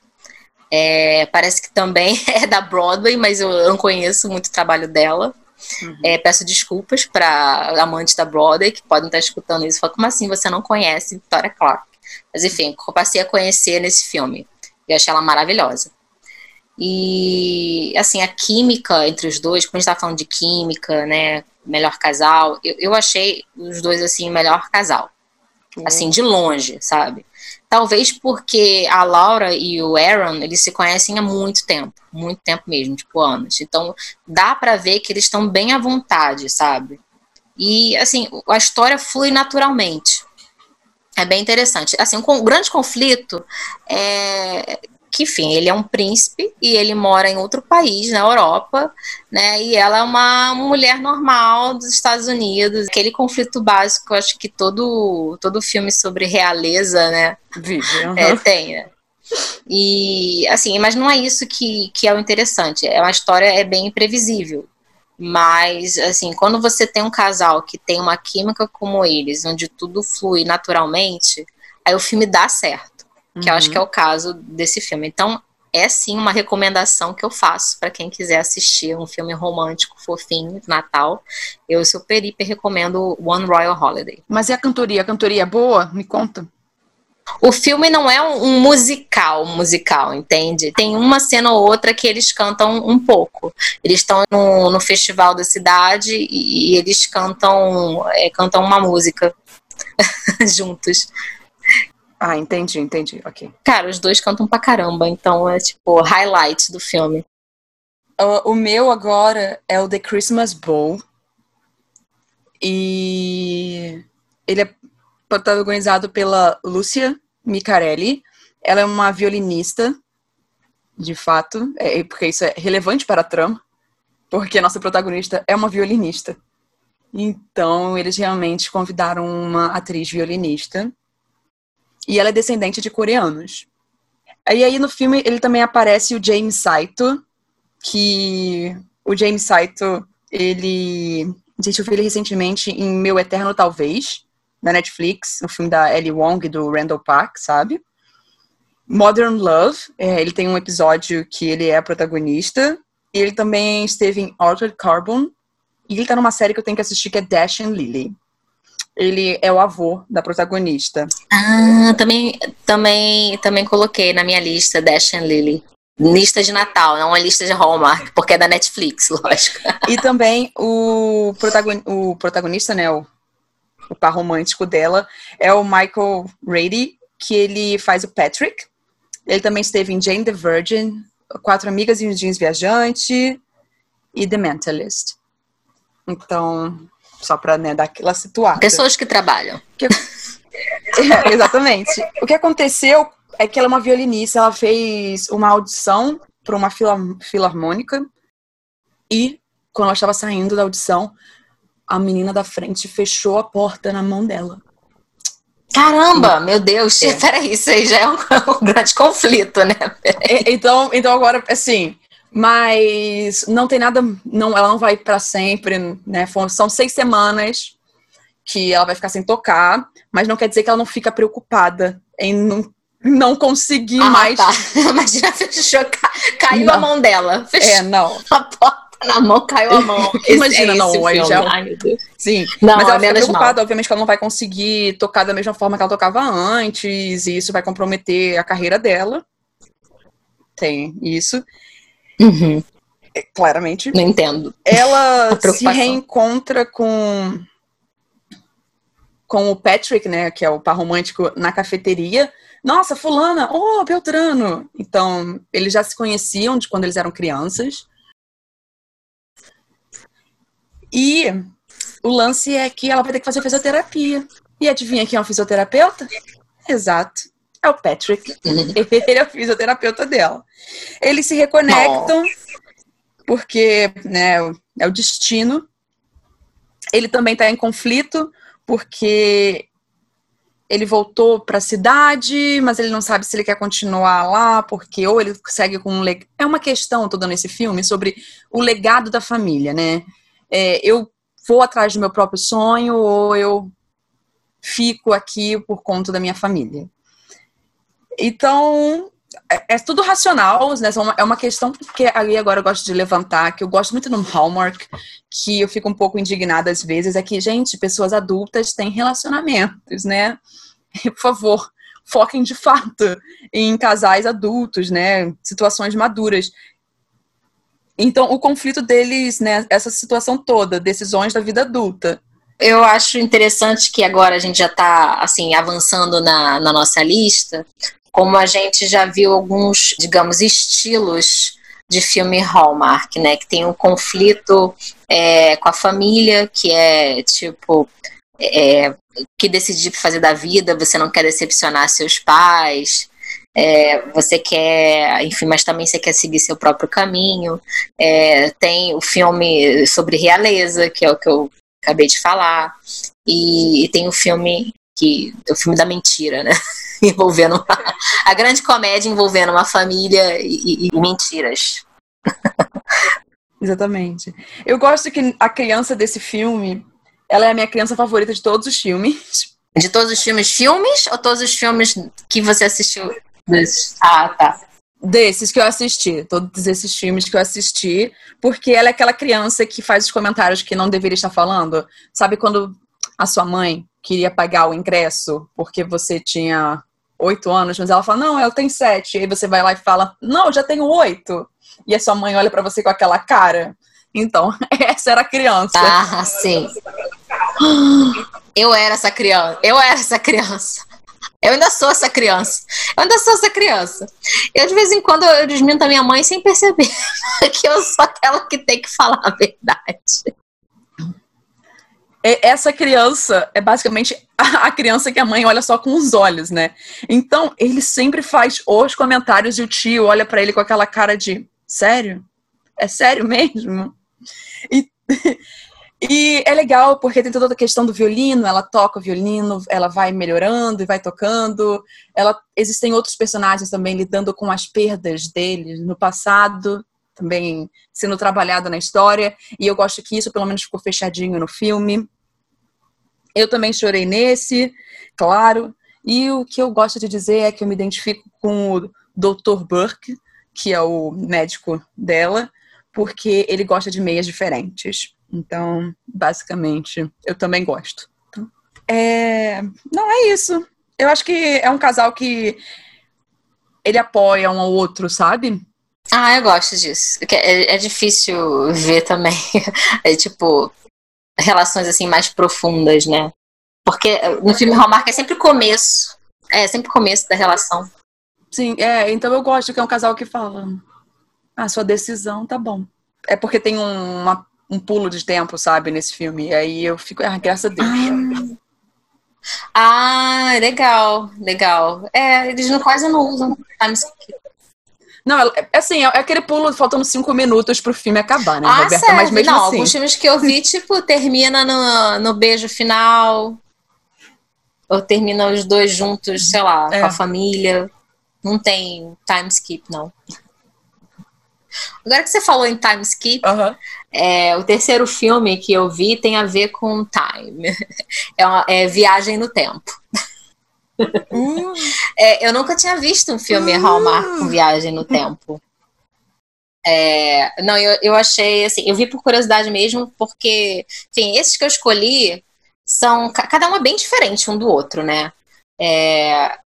é, parece que também é da Broadway, mas eu não conheço muito o trabalho dela. Uhum. É, peço desculpas para amantes da Broadway que podem estar escutando isso. Fala, como assim você não conhece Victoria Clark? Mas enfim, eu passei a conhecer nesse filme. E achei ela maravilhosa. E assim, a química entre os dois, como a gente tá falando de química, né? Melhor casal, eu, eu achei os dois assim, melhor casal. Uhum. Assim, de longe, sabe? Talvez porque a Laura e o Aaron, eles se conhecem há muito tempo, muito tempo mesmo, tipo anos. Então, dá para ver que eles estão bem à vontade, sabe? E assim, a história flui naturalmente. É bem interessante. Assim, um grande conflito é que, enfim, ele é um príncipe e ele mora em outro país, na Europa, né? E ela é uma mulher normal dos Estados Unidos. Aquele conflito básico, acho que todo, todo filme sobre realeza, né? Vive, uhum. é, tem, né? E, assim, mas não é isso que, que é o interessante. É uma história é bem imprevisível. Mas, assim, quando você tem um casal que tem uma química como eles, onde tudo flui naturalmente, aí o filme dá certo que eu acho que é uhum. o caso desse filme. Então, é sim uma recomendação que eu faço para quem quiser assistir um filme romântico, fofinho, Natal. Eu super hiper recomendo One Royal Holiday. Mas e a cantoria? A cantoria é boa? Me conta. O filme não é um, um musical, musical, entende? Tem uma cena ou outra que eles cantam um pouco. Eles estão no, no, festival da cidade e, e eles cantam, é, cantam uma música juntos. Ah, entendi, entendi. Ok. Cara, os dois cantam pra caramba, então é tipo highlight do filme. Uh, o meu agora é o The Christmas Bowl. E ele é protagonizado pela Lúcia Micarelli. Ela é uma violinista, de fato, é, porque isso é relevante para a trama, porque a nossa protagonista é uma violinista. Então, eles realmente convidaram uma atriz violinista e ela é descendente de coreanos. E aí no filme ele também aparece o James Saito, que o James Saito, ele. Gente, eu vi ele recentemente em Meu Eterno Talvez, na Netflix, o filme da Ellie Wong do Randall Park, sabe? Modern Love, é, ele tem um episódio que ele é protagonista. E ele também esteve em Altered Carbon. E ele tá numa série que eu tenho que assistir que é Dash and Lily ele é o avô da protagonista. Ah, também, também, também coloquei na minha lista Dash and Lily. Lista de Natal, não uma lista de Hallmark, porque é da Netflix, lógico. E também o, o protagonista, né, o, o par romântico dela, é o Michael Rady, que ele faz o Patrick. Ele também esteve em Jane the Virgin, Quatro Amigas e um Jeans Viajante e The Mentalist. Então, só para né, dar aquela situada. Pessoas que trabalham. Que... é, exatamente. O que aconteceu é que ela é uma violinista, ela fez uma audição para uma fila, filarmônica e quando ela estava saindo da audição, a menina da frente fechou a porta na mão dela. Caramba, meu Deus, é. peraí, isso aí já é um, um grande conflito, né? Então, então agora, assim, mas não tem nada, não, ela não vai para sempre, né? São seis semanas que ela vai ficar sem tocar, mas não quer dizer que ela não fica preocupada em não, não conseguir ah, mais. Tá. Imagina, fechou, caiu não. a mão dela. Fechou é, não. A porta na mão, caiu a mão. Imagina, é não, aí já. Ai, meu Deus. Sim, não, mas ela fica preocupada, mal. obviamente, que ela não vai conseguir tocar da mesma forma que ela tocava antes, e isso vai comprometer a carreira dela. Tem isso. Uhum. É, claramente. Não entendo. Ela se reencontra com com o Patrick, né, que é o par romântico, na cafeteria. Nossa, fulana, oh, Beltrano. Então, eles já se conheciam de quando eles eram crianças. E o lance é que ela vai ter que fazer fisioterapia. E adivinha quem é o fisioterapeuta? Exato. É o Patrick. Ele é o fisioterapeuta dela. Eles se reconectam porque né, é o destino. Ele também está em conflito porque ele voltou para a cidade, mas ele não sabe se ele quer continuar lá, porque ou ele segue com um leg... é uma questão toda nesse filme sobre o legado da família, né? é, eu vou atrás do meu próprio sonho ou eu fico aqui por conta da minha família. Então, é, é tudo racional, né? É uma questão que ali agora eu gosto de levantar, que eu gosto muito no Hallmark, que eu fico um pouco indignada às vezes, é que, gente, pessoas adultas têm relacionamentos, né? Por favor, foquem de fato em casais adultos, né? Situações maduras. Então, o conflito deles, né, essa situação toda, decisões da vida adulta. Eu acho interessante que agora a gente já está assim, avançando na, na nossa lista, como a gente já viu alguns, digamos, estilos de filme Hallmark, né? Que tem um conflito é, com a família, que é tipo. É, que decidir fazer da vida, você não quer decepcionar seus pais, é, você quer, enfim, mas também você quer seguir seu próprio caminho. É, tem o filme sobre realeza, que é o que eu acabei de falar, e, e tem o filme que o filme da mentira, né? envolvendo uma, a grande comédia envolvendo uma família e, e mentiras. Exatamente. Eu gosto que a criança desse filme, ela é a minha criança favorita de todos os filmes. De todos os filmes, filmes ou todos os filmes que você assistiu? Desses. Ah, tá. Desses que eu assisti, todos esses filmes que eu assisti, porque ela é aquela criança que faz os comentários que não deveria estar falando. Sabe quando a sua mãe queria pagar o ingresso porque você tinha oito anos, mas ela fala, não, ela tem sete. E aí você vai lá e fala, não, eu já tenho oito. E a sua mãe olha para você com aquela cara. Então, essa era a criança. Ah, sim. Eu era essa criança. Eu era essa criança. Eu ainda sou essa criança. Eu ainda sou essa criança. Eu, de vez em quando, eu desminto a minha mãe sem perceber que eu sou aquela que tem que falar a verdade. Essa criança é basicamente a criança que a mãe olha só com os olhos, né? Então, ele sempre faz os comentários e o tio olha para ele com aquela cara de: sério? É sério mesmo? E e é legal porque tem toda a questão do violino, ela toca o violino, ela vai melhorando e vai tocando. Ela existem outros personagens também lidando com as perdas dele no passado, também sendo trabalhado na história, e eu gosto que isso pelo menos ficou fechadinho no filme. Eu também chorei nesse, claro. E o que eu gosto de dizer é que eu me identifico com o Dr. Burke, que é o médico dela, porque ele gosta de meias diferentes. Então, basicamente, eu também gosto. É... Não, é isso. Eu acho que é um casal que ele apoia um ao outro, sabe? Ah, eu gosto disso. É, é difícil ver também. É tipo, relações assim mais profundas, né? Porque no filme Hallmark é sempre o começo. É, sempre o começo da relação. Sim, é, então eu gosto que é um casal que fala, ah, sua decisão tá bom. É porque tem um, uma, um pulo de tempo, sabe, nesse filme. E aí eu fico, ah, graças a Deus. Ah, ah legal, legal. É, eles não, quase não usam não, é, é assim, é aquele pulo faltando cinco minutos pro filme acabar, né, ah, Roberta? Serve? Mas mesmo não, assim... alguns filmes que eu vi, tipo, termina no, no beijo final, ou termina os dois juntos, sei lá, é. com a família. Não tem time skip, não. Agora que você falou em time skip, é, o terceiro filme que eu vi tem a ver com time. É, uma, é Viagem no Tempo. Uh. É, eu nunca tinha visto um filme uh. Hallmark com viagem no tempo. É, não, eu, eu achei assim, eu vi por curiosidade mesmo, porque, enfim, esses que eu escolhi são cada um é bem diferente um do outro, né? É,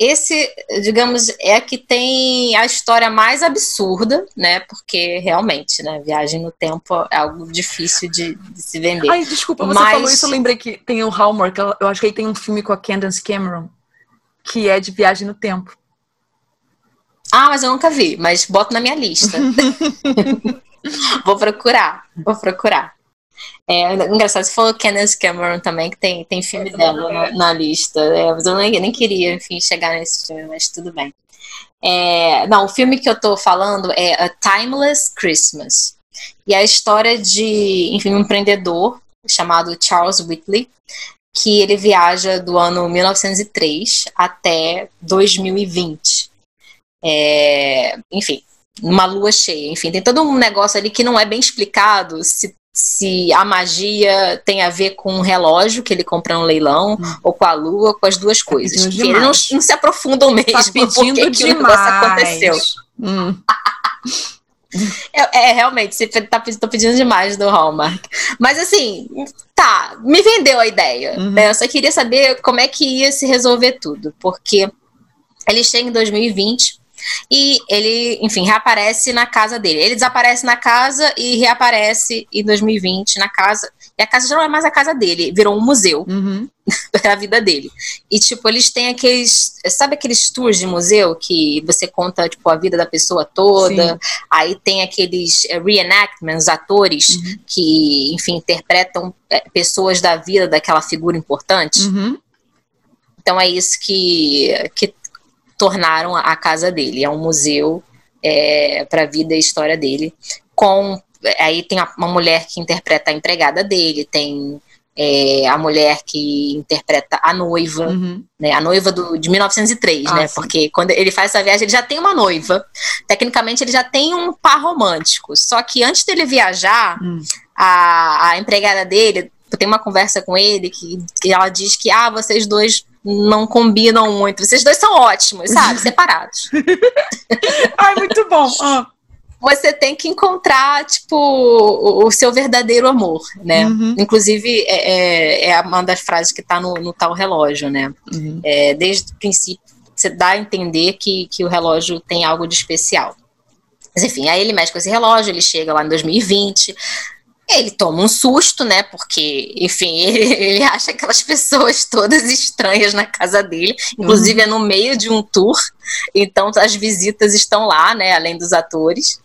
esse, digamos, é que tem a história mais absurda, né? Porque realmente, né? Viagem no tempo é algo difícil de, de se vender. Ai, desculpa, você Mas... falou isso, eu lembrei que tem o Hallmark, eu acho que aí tem um filme com a Candace Cameron, que é de viagem no tempo. Ah, mas eu nunca vi, mas boto na minha lista. vou procurar, vou procurar. É, engraçado, você falou Kenneth Cameron também, que tem, tem filme dela na, na lista. É, mas eu nem, nem queria, enfim, chegar nesse filme, mas tudo bem. É, não, o filme que eu tô falando é A Timeless Christmas. E é a história de, enfim, um empreendedor chamado Charles Whitley, que ele viaja do ano 1903 até 2020. É, enfim, uma lua cheia. Enfim, tem todo um negócio ali que não é bem explicado se se a magia tem a ver com um relógio que ele compra no leilão, hum. ou com a lua, com as duas tá coisas. Enfim, eles não, não, se aprofundam mesmo tá pedindo que o negócio aconteceu. Hum. é, é, realmente, você tá tô pedindo demais do Hallmark. Mas assim, tá, me vendeu a ideia. Uhum. Né? Eu só queria saber como é que ia se resolver tudo, porque ele chega em 2020 e ele, enfim, reaparece na casa dele. Ele desaparece na casa e reaparece em 2020 na casa. E a casa já não é mais a casa dele, virou um museu uhum. da vida dele. E, tipo, eles têm aqueles. Sabe aqueles tours de museu que você conta, tipo, a vida da pessoa toda? Sim. Aí tem aqueles eh, reenactments, atores uhum. que, enfim, interpretam eh, pessoas da vida daquela figura importante. Uhum. Então é isso que, que tornaram a casa dele. É um museu é, para a vida e história dele. Com aí tem uma mulher que interpreta a empregada dele, tem é, a mulher que interpreta a noiva, uhum. né? A noiva do, de 1903, ah, né? Sim. Porque quando ele faz essa viagem, ele já tem uma noiva. Tecnicamente, ele já tem um par romântico. Só que antes dele viajar, uhum. a, a empregada dele tem uma conversa com ele que, que ela diz que ah, vocês dois não combinam muito. Vocês dois são ótimos, sabe? Separados. Ai, muito bom. Ah. Você tem que encontrar, tipo, o, seu verdadeiro amor, né? Uhum. Inclusive, é, é, é, uma das frases que tá no, no tal relógio, né? Uhum. É, desde o princípio, você dá a entender que, que o relógio tem algo de especial. Mas enfim, aí ele mexe com esse relógio, ele chega lá em 2020, ele toma um susto, né? Porque, enfim, ele, ele acha aquelas pessoas todas estranhas na casa dele. Inclusive, uhum. é no meio de um tour. Então, as visitas estão lá, né? Além dos atores.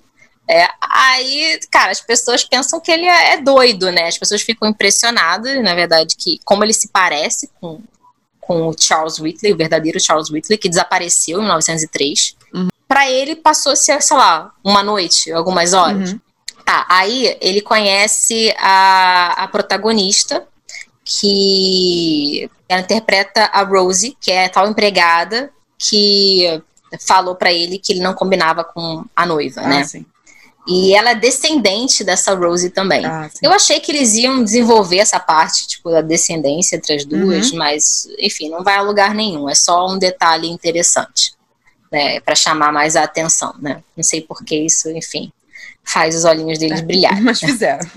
É, aí, cara, as pessoas pensam que ele é, é doido, né? As pessoas ficam impressionadas, na verdade, que como ele se parece com, com o Charles Whitley, o verdadeiro Charles Whitley, que desapareceu em 1903. Uhum. Para ele, passou-se, sei lá, uma noite, algumas horas. Uhum. Tá, aí ele conhece a, a protagonista, que ela interpreta a Rosie, que é tal empregada que falou para ele que ele não combinava com a noiva, ah, né? Sim. E ela é descendente dessa Rosie também. Ah, eu achei que eles iam desenvolver essa parte, tipo, da descendência entre as duas, uhum. mas, enfim, não vai a lugar nenhum. É só um detalhe interessante, né? Para chamar mais a atenção, né? Não sei por que isso, enfim faz os olhinhos deles é, brilhar. Mas fizeram.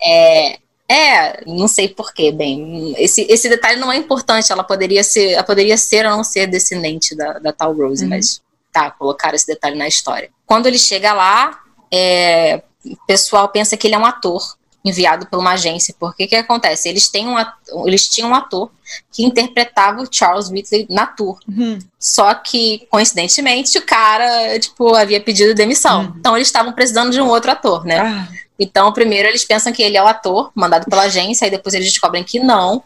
É, é, não sei porquê, bem. Esse, esse detalhe não é importante. Ela poderia ser, ela poderia ser ou não ser descendente da, da tal Rose, uhum. mas tá, colocaram esse detalhe na história. Quando ele chega lá, é, o pessoal pensa que ele é um ator. Enviado por uma agência, porque o que acontece? Eles, têm um ator, eles tinham um ator que interpretava o Charles Whitley na tour. Uhum. Só que, coincidentemente, o cara, tipo, havia pedido demissão. Uhum. Então, eles estavam precisando de um outro ator, né? Ah. Então, primeiro eles pensam que ele é o ator mandado pela agência, aí depois eles descobrem que não.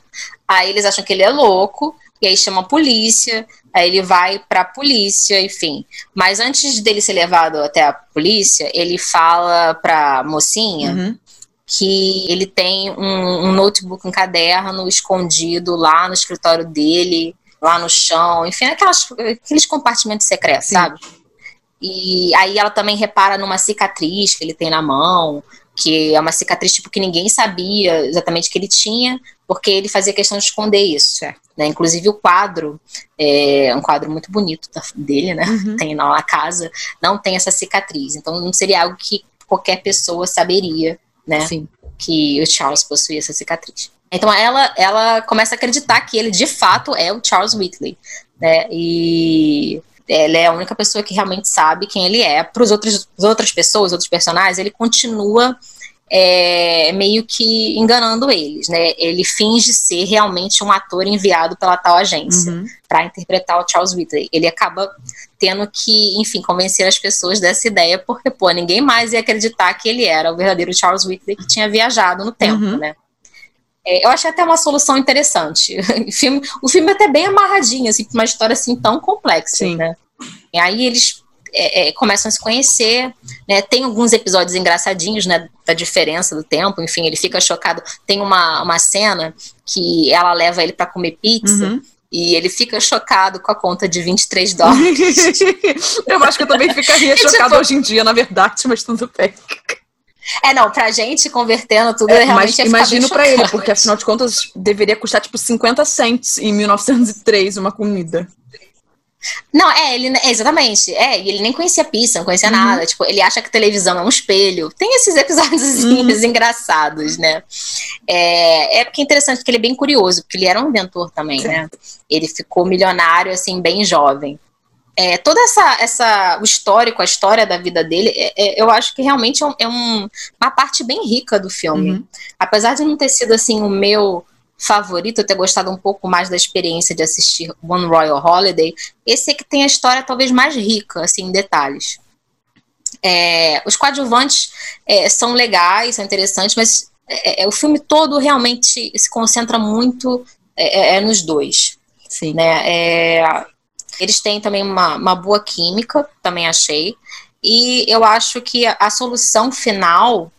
Aí eles acham que ele é louco, e aí chama a polícia, aí ele vai pra polícia, enfim. Mas antes dele ser levado até a polícia, ele fala pra mocinha uhum. Que ele tem um, um notebook, um caderno escondido lá no escritório dele, lá no chão, enfim, aquelas, aqueles compartimentos secretos, Sim. sabe? E aí ela também repara numa cicatriz que ele tem na mão, que é uma cicatriz tipo que ninguém sabia exatamente que ele tinha, porque ele fazia questão de esconder isso. Né? Inclusive o quadro, é um quadro muito bonito dele, né? Uhum. Tem na casa, não tem essa cicatriz. Então não seria algo que qualquer pessoa saberia, né? Sim. Que o Charles possuía essa cicatriz. Então ela, ela começa a acreditar que ele de fato é o Charles Whitley, né? E ela é a única pessoa que realmente sabe quem ele é. Para as outras pessoas, outros personagens, ele continua é, meio que enganando eles, né? Ele finge ser realmente um ator enviado pela tal agência uhum. para interpretar o Charles Whitley. Ele acaba tendo que, enfim, convencer as pessoas dessa ideia, porque, pô, ninguém mais ia acreditar que ele era o verdadeiro Charles Whitley que tinha viajado no tempo, uhum. né? É, eu achei até uma solução interessante. o, filme, o filme é até bem amarradinho, assim, uma história assim tão complexa, Sim. né? E aí eles é, é, começam a se conhecer, né? Tem alguns episódios engraçadinhos, né? Da diferença do tempo, enfim, ele fica chocado. Tem uma, uma cena que ela leva ele para comer pizza. Uhum. E ele fica chocado com a conta de 23 dólares. eu acho que eu também ficaria chocado tipo... hoje em dia, na verdade, mas tudo bem. É, não, pra gente convertendo tudo, é, realmente mas, Imagino pra ele, porque afinal de contas deveria custar tipo 50 cents em 1903 uma comida. Não, é, ele exatamente. É, e ele nem conhecia pizza, não conhecia uhum. nada. Tipo, ele acha que televisão é um espelho. Tem esses episódios uhum. engraçados, né? É, é porque é interessante, porque ele é bem curioso, porque ele era um inventor também, Sim. né? Ele ficou milionário, assim, bem jovem é, toda essa, essa o histórico, a história da vida dele, é, é, eu acho que realmente é, um, é um, uma parte bem rica do filme. Uhum. Apesar de não ter sido assim o meu favorito, eu ter gostado um pouco mais da experiência de assistir One Royal Holiday, esse é que tem a história talvez mais rica, assim, em detalhes. É, os coadjuvantes é, são legais, são interessantes, mas é, o filme todo realmente se concentra muito nos dois. Sim. Né? Eles têm também uma, uma boa química, também achei. E eu acho que a, a solução final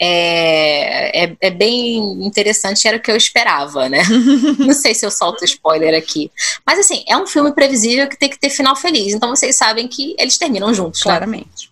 é, é, é, bem interessante, era o que eu esperava, né? Não sei se eu solto spoiler aqui. Mas assim, é um filme previsível que tem que ter final feliz. Então vocês sabem que eles terminam juntos. Né? Claramente.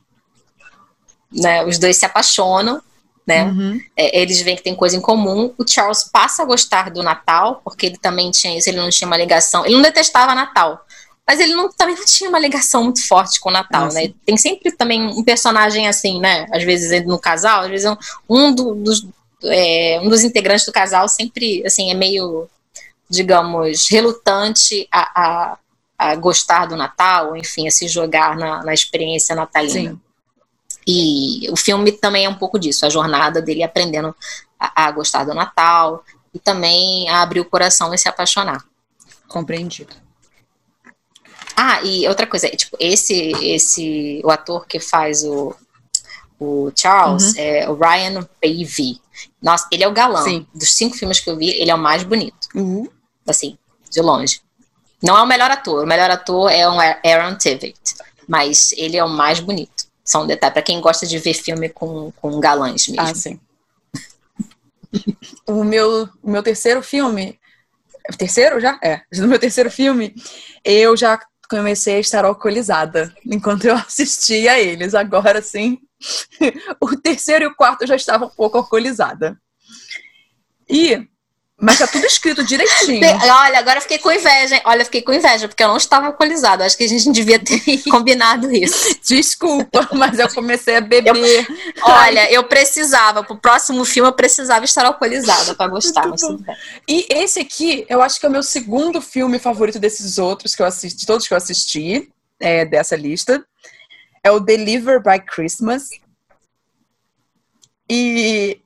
Né? Os dois se apaixonam, né? Uhum. É, eles veem que tem coisa em comum. O Charles passa a gostar do Natal, porque ele também tinha isso, ele não tinha uma ligação. Ele não detestava Natal. Mas ele não, também não tinha uma ligação muito forte com o Natal, né? Tem sempre também um personagem assim, né? Às vezes no casal, às vezes um, do, dos, é, um dos integrantes do casal sempre, assim, é meio, digamos, relutante a, a, a gostar do Natal, enfim, a se jogar na, na experiência natalina. Sim. E o filme também é um pouco disso, a jornada dele aprendendo a, a gostar do Natal e também a abrir o coração e se apaixonar. Compreendido. Ah, e outra coisa, tipo, esse, esse, o ator que faz o, o Charles uhum. é o Ryan Pavey. Nossa, ele é o galã. Sim. Dos cinco filmes que eu vi, ele é o mais bonito. Uhum. Assim, de longe. Não é o melhor ator. O melhor ator é o Aaron Tveit. Mas ele é o mais bonito. Só um detalhe, pra quem gosta de ver filme com, com galãs mesmo. Ah, sim. o, meu, o meu terceiro filme. Terceiro já? É. No meu terceiro filme, eu já comecei a estar alcoolizada enquanto eu assistia a eles. Agora sim, o terceiro e o quarto eu já estava um pouco alcoolizada. E mas tá tudo escrito direitinho. Olha, agora fiquei com inveja. Hein? Olha, fiquei com inveja, porque eu não estava alcoolizada. Acho que a gente devia ter combinado isso. Desculpa, mas eu comecei a beber. Eu, olha, eu precisava, pro próximo filme eu precisava estar alcoolizada para gostar. Mas e esse aqui, eu acho que é o meu segundo filme favorito desses outros que eu assisti, de todos que eu assisti, é, dessa lista. É o Deliver by Christmas. E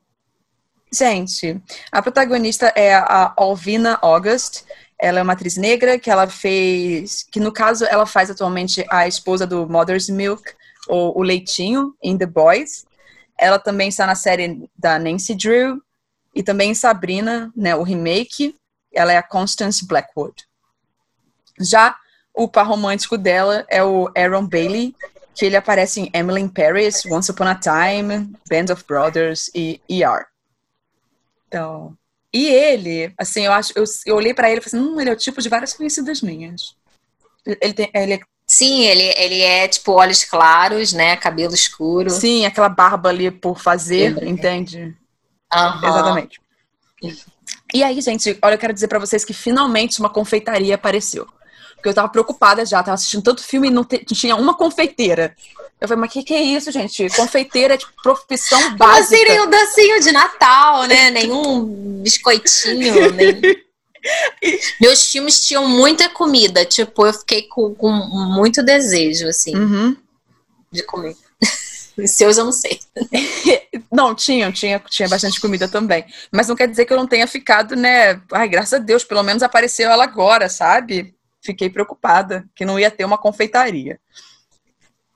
Gente, a protagonista é a Alvina August. Ela é uma atriz negra que ela fez, que no caso ela faz atualmente a esposa do Mother's Milk, ou o Leitinho, em The Boys. Ela também está na série da Nancy Drew e também em Sabrina, né, o remake. Ela é a Constance Blackwood. Já o par romântico dela é o Aaron Bailey, que ele aparece em Emily in Paris, Once Upon a Time, Band of Brothers e ER. Então, e ele, assim, eu acho, eu, eu olhei para ele e falei assim, hum, ele é o tipo de várias conhecidas minhas. Ele tem, ele é... Sim, ele, ele é tipo olhos claros, né, cabelo escuro. Sim, aquela barba ali por fazer, Lembra, entende? Uhum. Exatamente. E aí, gente, olha, eu quero dizer para vocês que finalmente uma confeitaria apareceu. Porque eu tava preocupada já, tava assistindo tanto filme e não, te, tinha uma confeiteira. Eu falei, mas o que, que é isso, gente? Confeiteira é tipo profissão básica. Seria um docinho de Natal, né? Nenhum biscoitinho, nem... Meus filmes tinham muita comida, tipo, eu fiquei com, com muito desejo, assim, uhum. de comer. Os seus eu não sei. Não, tinha, tinha, tinha bastante comida também. Mas não quer dizer que eu não tenha ficado, né? Ai, graças a Deus, pelo menos apareceu ela agora, sabe? Fiquei preocupada que não ia ter uma confeitaria.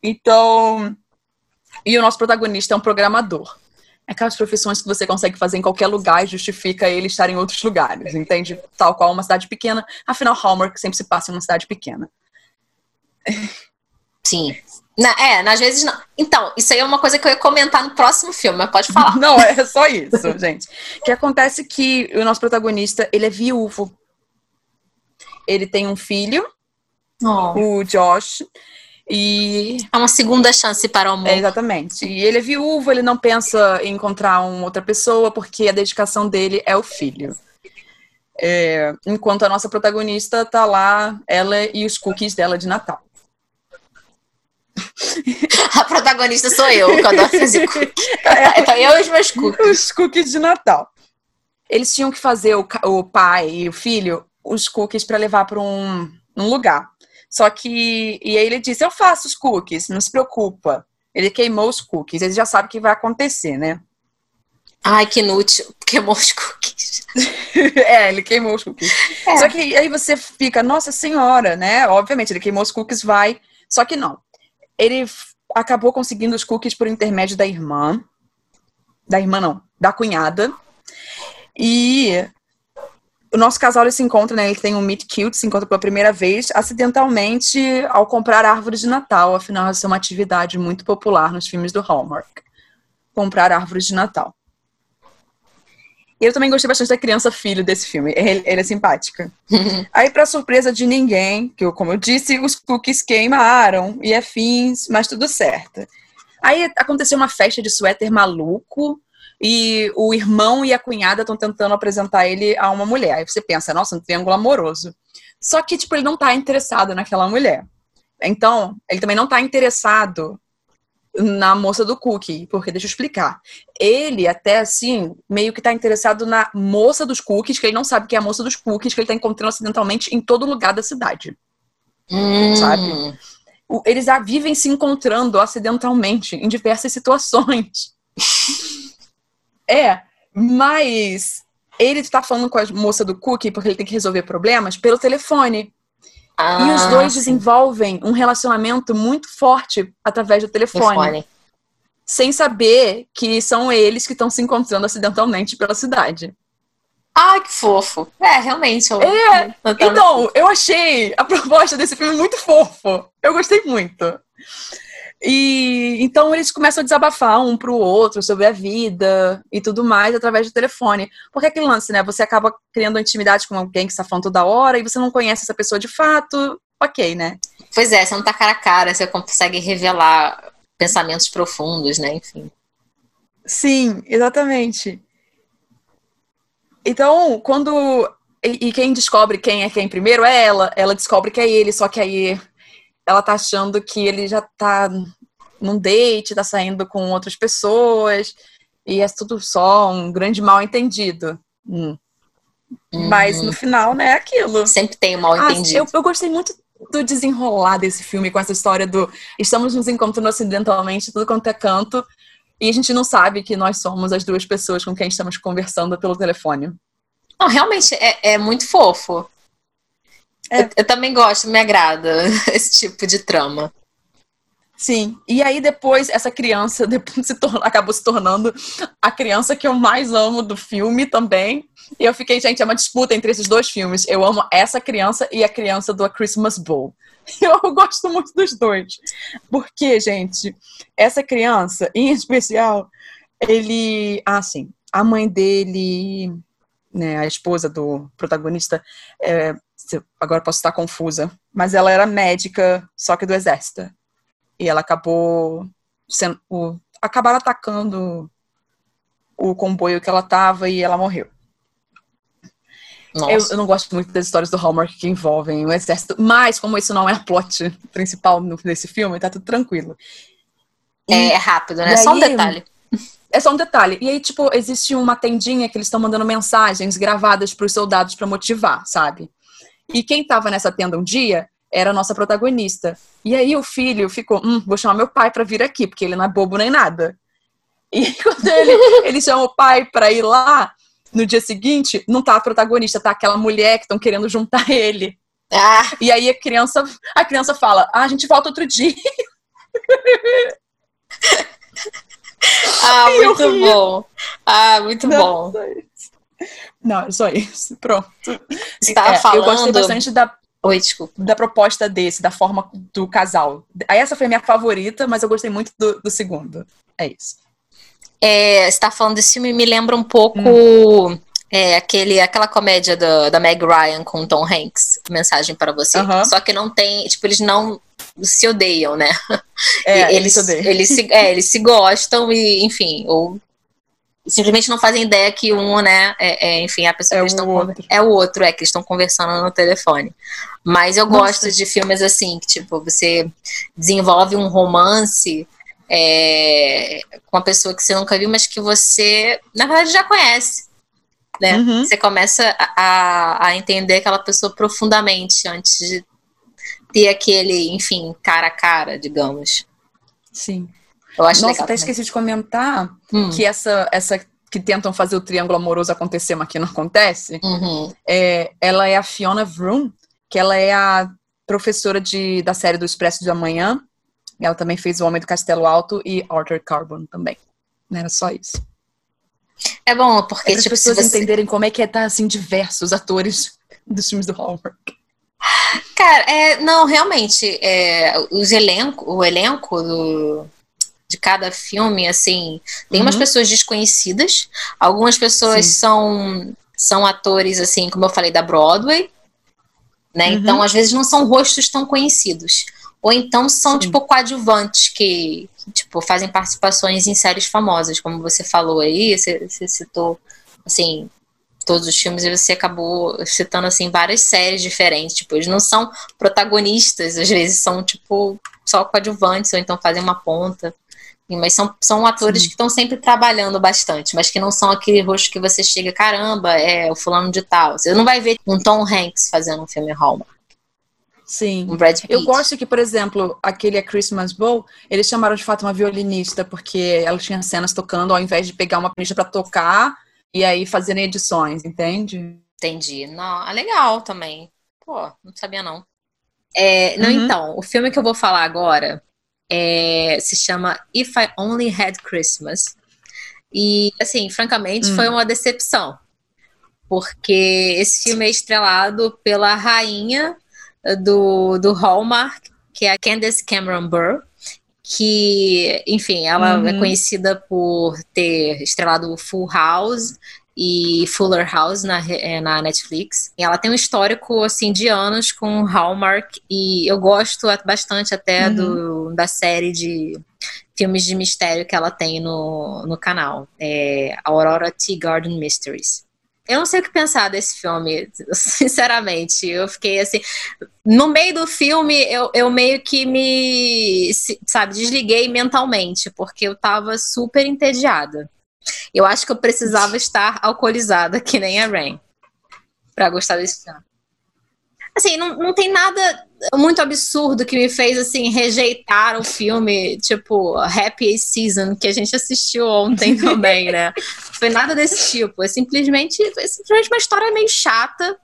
Então, e o nosso protagonista é um programador. É aquelas profissões que você consegue fazer em qualquer lugar e justifica ele estar em outros lugares, entende? Tal qual uma cidade pequena. Afinal, Hallmark sempre se passa em uma cidade pequena. Sim. Na, é, às vezes não. Então, isso aí é uma coisa que eu ia comentar no próximo filme, mas pode falar. Não, é só isso, gente. O que acontece é que o nosso protagonista, ele é viúvo. Ele tem um filho, oh. o Josh, e é uma segunda chance para o amor. É, exatamente. E ele é viúvo, ele não pensa em encontrar uma outra pessoa porque a dedicação dele é o filho. É, enquanto a nossa protagonista tá lá, ela e os cookies dela de Natal. A protagonista sou eu, fazer cookies. É, então eu e os meus cookies. Os cookies de Natal. Eles tinham que fazer, o, o pai e o filho, os cookies para levar para um, um lugar. Só que. E aí ele disse: Eu faço os cookies, não se preocupa. Ele queimou os cookies, ele já sabe o que vai acontecer, né? Ai, que inútil. Queimou os cookies. é, ele queimou os cookies. É. Só que aí você fica, nossa senhora, né? Obviamente, ele queimou os cookies, vai. Só que não. Ele acabou conseguindo os cookies por intermédio da irmã. Da irmã, não. Da cunhada. E o nosso casal se encontra, né? Ele tem um meet cute, se encontra pela primeira vez, acidentalmente ao comprar árvores de Natal. Afinal, essa é uma atividade muito popular nos filmes do Hallmark. Comprar árvores de Natal. E eu também gostei bastante da criança filho desse filme. Ele, ele é simpática. Aí, para surpresa de ninguém, que eu, como eu disse, os cookies queimaram e afins, mas tudo certo. Aí aconteceu uma festa de suéter maluco e o irmão e a cunhada estão tentando apresentar ele a uma mulher. Aí você pensa, nossa, um triângulo amoroso. Só que, tipo, ele não tá interessado naquela mulher. Então, ele também não tá interessado na moça do cookie, porque deixa eu explicar. Ele, até assim, meio que tá interessado na moça dos cookies, que ele não sabe que é a moça dos cookies, que ele tá encontrando acidentalmente em todo lugar da cidade. Hum. Sabe? Eles já vivem se encontrando acidentalmente em diversas situações. É, mas ele está falando com a moça do cookie porque ele tem que resolver problemas pelo telefone. Ah, e os dois sim. desenvolvem um relacionamento muito forte através do telefone, telefone. Sem saber que são eles que estão se encontrando acidentalmente pela cidade. Ai, que fofo. É, realmente. Eu... É, então, eu achei a proposta desse filme muito fofo. Eu gostei muito. E então eles começam a desabafar um pro outro sobre a vida e tudo mais através do telefone. Porque é aquele lance, né? Você acaba criando intimidade com alguém que está falando toda hora e você não conhece essa pessoa de fato. Ok, né? Pois é, você não tá cara a cara, você consegue revelar pensamentos profundos, né? Enfim. Sim, exatamente. Então, quando. E, e quem descobre quem é quem primeiro é ela. Ela descobre que é ele, só que aí ela tá achando que ele já tá num date, tá saindo com outras pessoas, e é tudo só um grande mal entendido. Hum. Uhum. Mas no final, né, é aquilo. Sempre tem um mal entendido. Ah, eu, eu gostei muito do desenrolar desse filme com essa história do estamos nos encontrando acidentalmente, tudo quanto é canto, E a gente não sabe que nós somos as duas pessoas com quem estamos conversando pelo telefone. Não, realmente é, é muito fofo. É. Eu, eu também gosto, me agrada esse tipo de trama. Sim. E aí depois essa criança depois se acabou se tornando a criança que eu mais amo do filme também. E eu fiquei, gente, é uma disputa entre esses dois filmes. Eu amo essa criança e a criança do A Christmas Bowl. Eu gosto muito dos dois. Porque, gente, essa criança, em especial, ele. Ah, sim. A mãe dele, né, a esposa do protagonista, é, agora posso estar confusa, mas ela era médica, só que do exército. E ela acabou sendo. O, acabaram atacando o comboio que ela estava e ela morreu. Eu, eu, não gosto muito das histórias do Hallmark que envolvem o exército, mas como isso não é a plot principal desse filme, tá tudo tranquilo. E, é, é rápido, né? É só um detalhe. É só um detalhe. E aí, tipo, existe uma tendinha que eles estão mandando mensagens gravadas para os soldados para motivar, sabe? E quem tava nessa tenda um dia era a nossa protagonista. E aí o filho ficou, hum, vou chamar meu pai para vir aqui, porque ele não é bobo nem nada. E quando ele, ele chama o pai para ir lá, no dia seguinte, não tá a protagonista, tá aquela mulher que estão querendo juntar ele. Ah. E aí a criança, a criança fala: ah, a gente volta outro dia. ah, muito bom. Ah, muito não, bom. Não, é só isso. Pronto. Tava é, falando... Eu gostei bastante da, Oi, desculpa. da proposta desse, da forma do casal. Essa foi a minha favorita, mas eu gostei muito do, do segundo. É isso. É, você tá falando desse filme, me lembra um pouco hum. é, aquele, aquela comédia do, da Meg Ryan com Tom Hanks, Mensagem para Você. Só que não tem, tipo, eles não se odeiam, né? É, eles, eles, eles, se, é, eles se gostam e, enfim, ou simplesmente não fazem ideia que um, né, é, é enfim, a pessoa é que eles estão outro. é o outro, é que estão conversando no telefone. Mas eu Nossa. gosto de filmes assim, que tipo, você desenvolve um romance é, com uma pessoa que você nunca viu, mas que você, na verdade, já conhece. Né? Uhum. Você começa a, a entender aquela pessoa profundamente antes de ter aquele, enfim, cara a cara, digamos. Sim. Eu acho Nossa, até esqueci de comentar hum. que essa, essa que tentam fazer o triângulo amoroso acontecer, mas que não acontece, uhum. é, ela é a Fiona Vroom, que ela é a professora de, da série do Expresso de Amanhã, ela também fez O Homem do Castelo Alto e Arthur Carbon também. Não era só isso. É bom, porque é tipo, as pessoas você... entenderem como é que é estar tá, assim diversos atores dos filmes do Hallmark. Cara, é, não, realmente, é, os elenco, o elenco do, de cada filme, assim, tem uhum. umas pessoas desconhecidas, algumas pessoas são, são atores, assim, como eu falei, da Broadway, né? Uhum. Então, às vezes, não são rostos tão conhecidos. Ou então são, Sim. tipo, coadjuvantes que, tipo, fazem participações em séries famosas, como você falou aí, você, você citou, assim, todos os filmes e você acabou citando, assim, várias séries diferentes. Tipo, eles não são protagonistas, às vezes são, tipo, só coadjuvantes, ou então fazem uma ponta. Mas são, são atores Sim. que estão sempre trabalhando bastante, mas que não são aquele rosto que você chega, caramba, é o fulano de tal. Você não vai ver um Tom Hanks fazendo um filme Hallmark. Sim. Um Brad Pitt. Eu gosto que, por exemplo, aquele A Christmas Bowl, eles chamaram de fato uma violinista, porque ela tinha cenas tocando, ao invés de pegar uma pianista para tocar e aí fazerem edições, entende? Entendi. Não, é legal também. Pô, não sabia não. É, não, uhum. então, o filme que eu vou falar agora é, se chama If I Only Had Christmas. E, assim, francamente, uhum. foi uma decepção. Porque esse filme é estrelado pela rainha do, do Hallmark, que é a Candace Cameron Burr, que, enfim, ela uhum. é conhecida por ter estrelado Full House e Fuller House na, é, na Netflix. E ela tem um histórico, assim, de anos com Hallmark e eu gosto bastante até uhum. do, da série de filmes de mistério que ela tem no, no canal, é Aurora Tea Garden Mysteries. Eu não sei o que pensar desse filme, sinceramente. Eu fiquei assim. No meio do filme, eu, eu meio que me, sabe, desliguei mentalmente, porque eu tava super entediada. Eu acho que eu precisava estar alcoolizada, que nem a Rain, pra gostar desse filme. Assim, não, não tem nada muito absurdo que me fez, assim, rejeitar o filme, tipo, Happy Season, que a gente assistiu ontem também, né? Foi nada desse tipo. É simplesmente, é simplesmente uma história meio chata.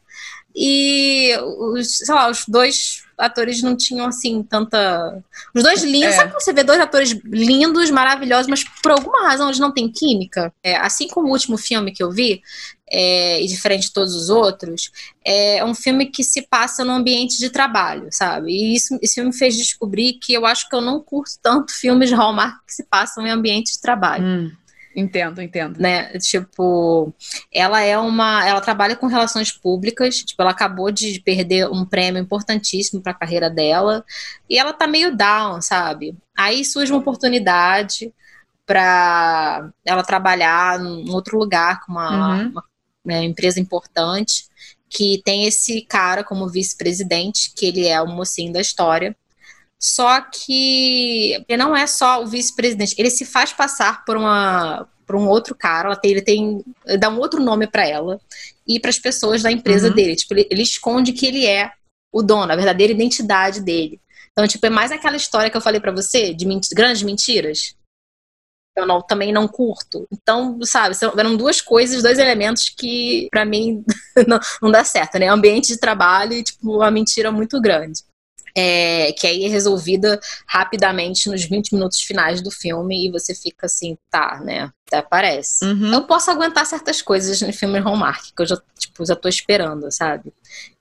E, os, sei lá, os dois atores não tinham, assim, tanta. Os dois lindos. É. Sabe quando você vê dois atores lindos, maravilhosos, mas por alguma razão eles não têm química? É, assim como o último filme que eu vi, é, e diferente de todos os outros, é um filme que se passa no ambiente de trabalho, sabe? E isso, isso me fez descobrir que eu acho que eu não curto tanto filmes de Hallmark que se passam em ambiente de trabalho. Hum. Entendo, entendo. Né? Tipo, ela é uma. Ela trabalha com relações públicas. Tipo, ela acabou de perder um prêmio importantíssimo para a carreira dela. E ela tá meio down, sabe? Aí surge uma oportunidade para ela trabalhar em outro lugar com uma, uhum. uma, uma empresa importante que tem esse cara como vice-presidente, que ele é o mocinho da história. Só que ele não é só o vice-presidente, ele se faz passar por uma por um outro cara, tem, ele tem dá um outro nome para ela e para as pessoas da empresa uhum. dele, tipo, ele, ele, esconde que ele é o dono, a verdadeira identidade dele. Então, tipo, é mais aquela história que eu falei para você de grandes mentiras. Eu não, também não curto. Então, sabe, eram duas coisas, dois elementos que para mim não, não dá certo, né? Ambiente de trabalho e tipo uma mentira muito grande é, que aí é resolvida rapidamente nos 20 minutos finais do filme e você fica assim, tá, né? Até parece. Uhum. Eu posso aguentar certas coisas no filme Hallmark, que eu já, tipo, já tô esperando, sabe?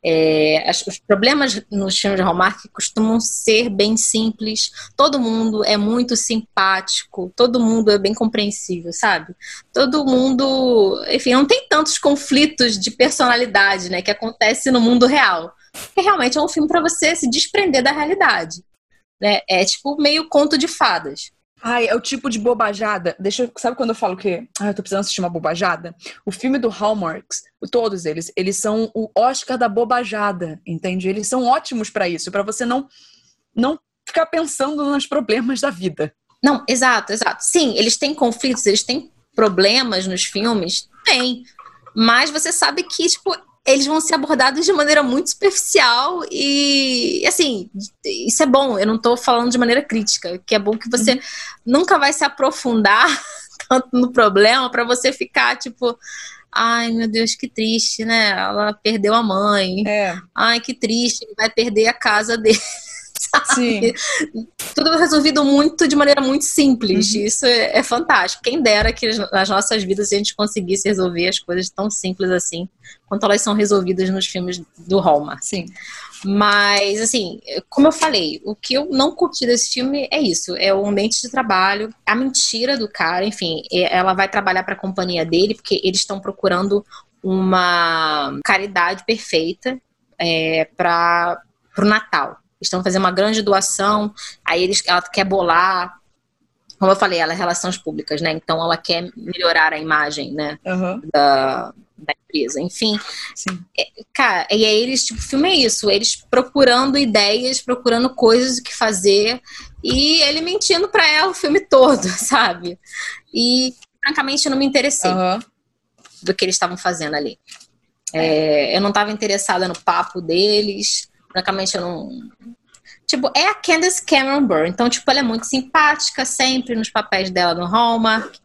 É, as, os problemas nos filmes de Hallmark costumam ser bem simples, todo mundo é muito simpático, todo mundo é bem compreensível, sabe? Todo mundo, enfim, não tem tantos conflitos de personalidade, né, que acontece no mundo real. Porque realmente é um filme para você se desprender da realidade. Né? É tipo meio conto de fadas. Ai, é o tipo de bobajada. Deixa eu, sabe quando eu falo que ah, eu tô precisando assistir uma bobajada? O filme do Hallmarks, todos eles, eles são o Oscar da bobajada, entende? Eles são ótimos para isso, para você não não ficar pensando nos problemas da vida. Não, exato, exato. Sim, eles têm conflitos, eles têm problemas nos filmes, tem. Mas você sabe que, tipo, eles vão ser abordados de maneira muito superficial e, assim, isso é bom. Eu não estou falando de maneira crítica, que é bom que você uhum. nunca vai se aprofundar tanto no problema para você ficar, tipo, ai meu Deus, que triste, né? Ela perdeu a mãe. É. Ai, que triste, vai perder a casa dele. Sim. Tudo resolvido muito de maneira muito simples. Uhum. Isso é, é, fantástico. Quem dera que nas nossas vidas a gente conseguisse resolver as coisas tão simples assim, quanto elas são resolvidas nos filmes do Hallmark. Sim. Mas, assim, como eu falei, o que eu não curti desse filme é isso: é o ambiente de trabalho, a mentira do cara, enfim, ela vai trabalhar para a companhia dele, porque eles estão procurando uma caridade perfeita é, para o Natal estão fazendo uma grande doação, aí eles, ela quer bolar, como eu falei, ela é relações públicas, né? Então ela quer melhorar a imagem, né? Uhum. Da, da empresa, enfim. É, cara, e aí eles, tipo, o filme é isso, eles procurando ideias, procurando coisas que fazer, e ele mentindo para ela o filme todo, sabe? E francamente eu não me interessei uhum. do que eles estavam fazendo ali. É, eu não estava interessada no papo deles, francamente eu não. Tipo, é a Candace Cameron Bure. Então, tipo, ela é muito simpática sempre nos papéis dela no Hallmark.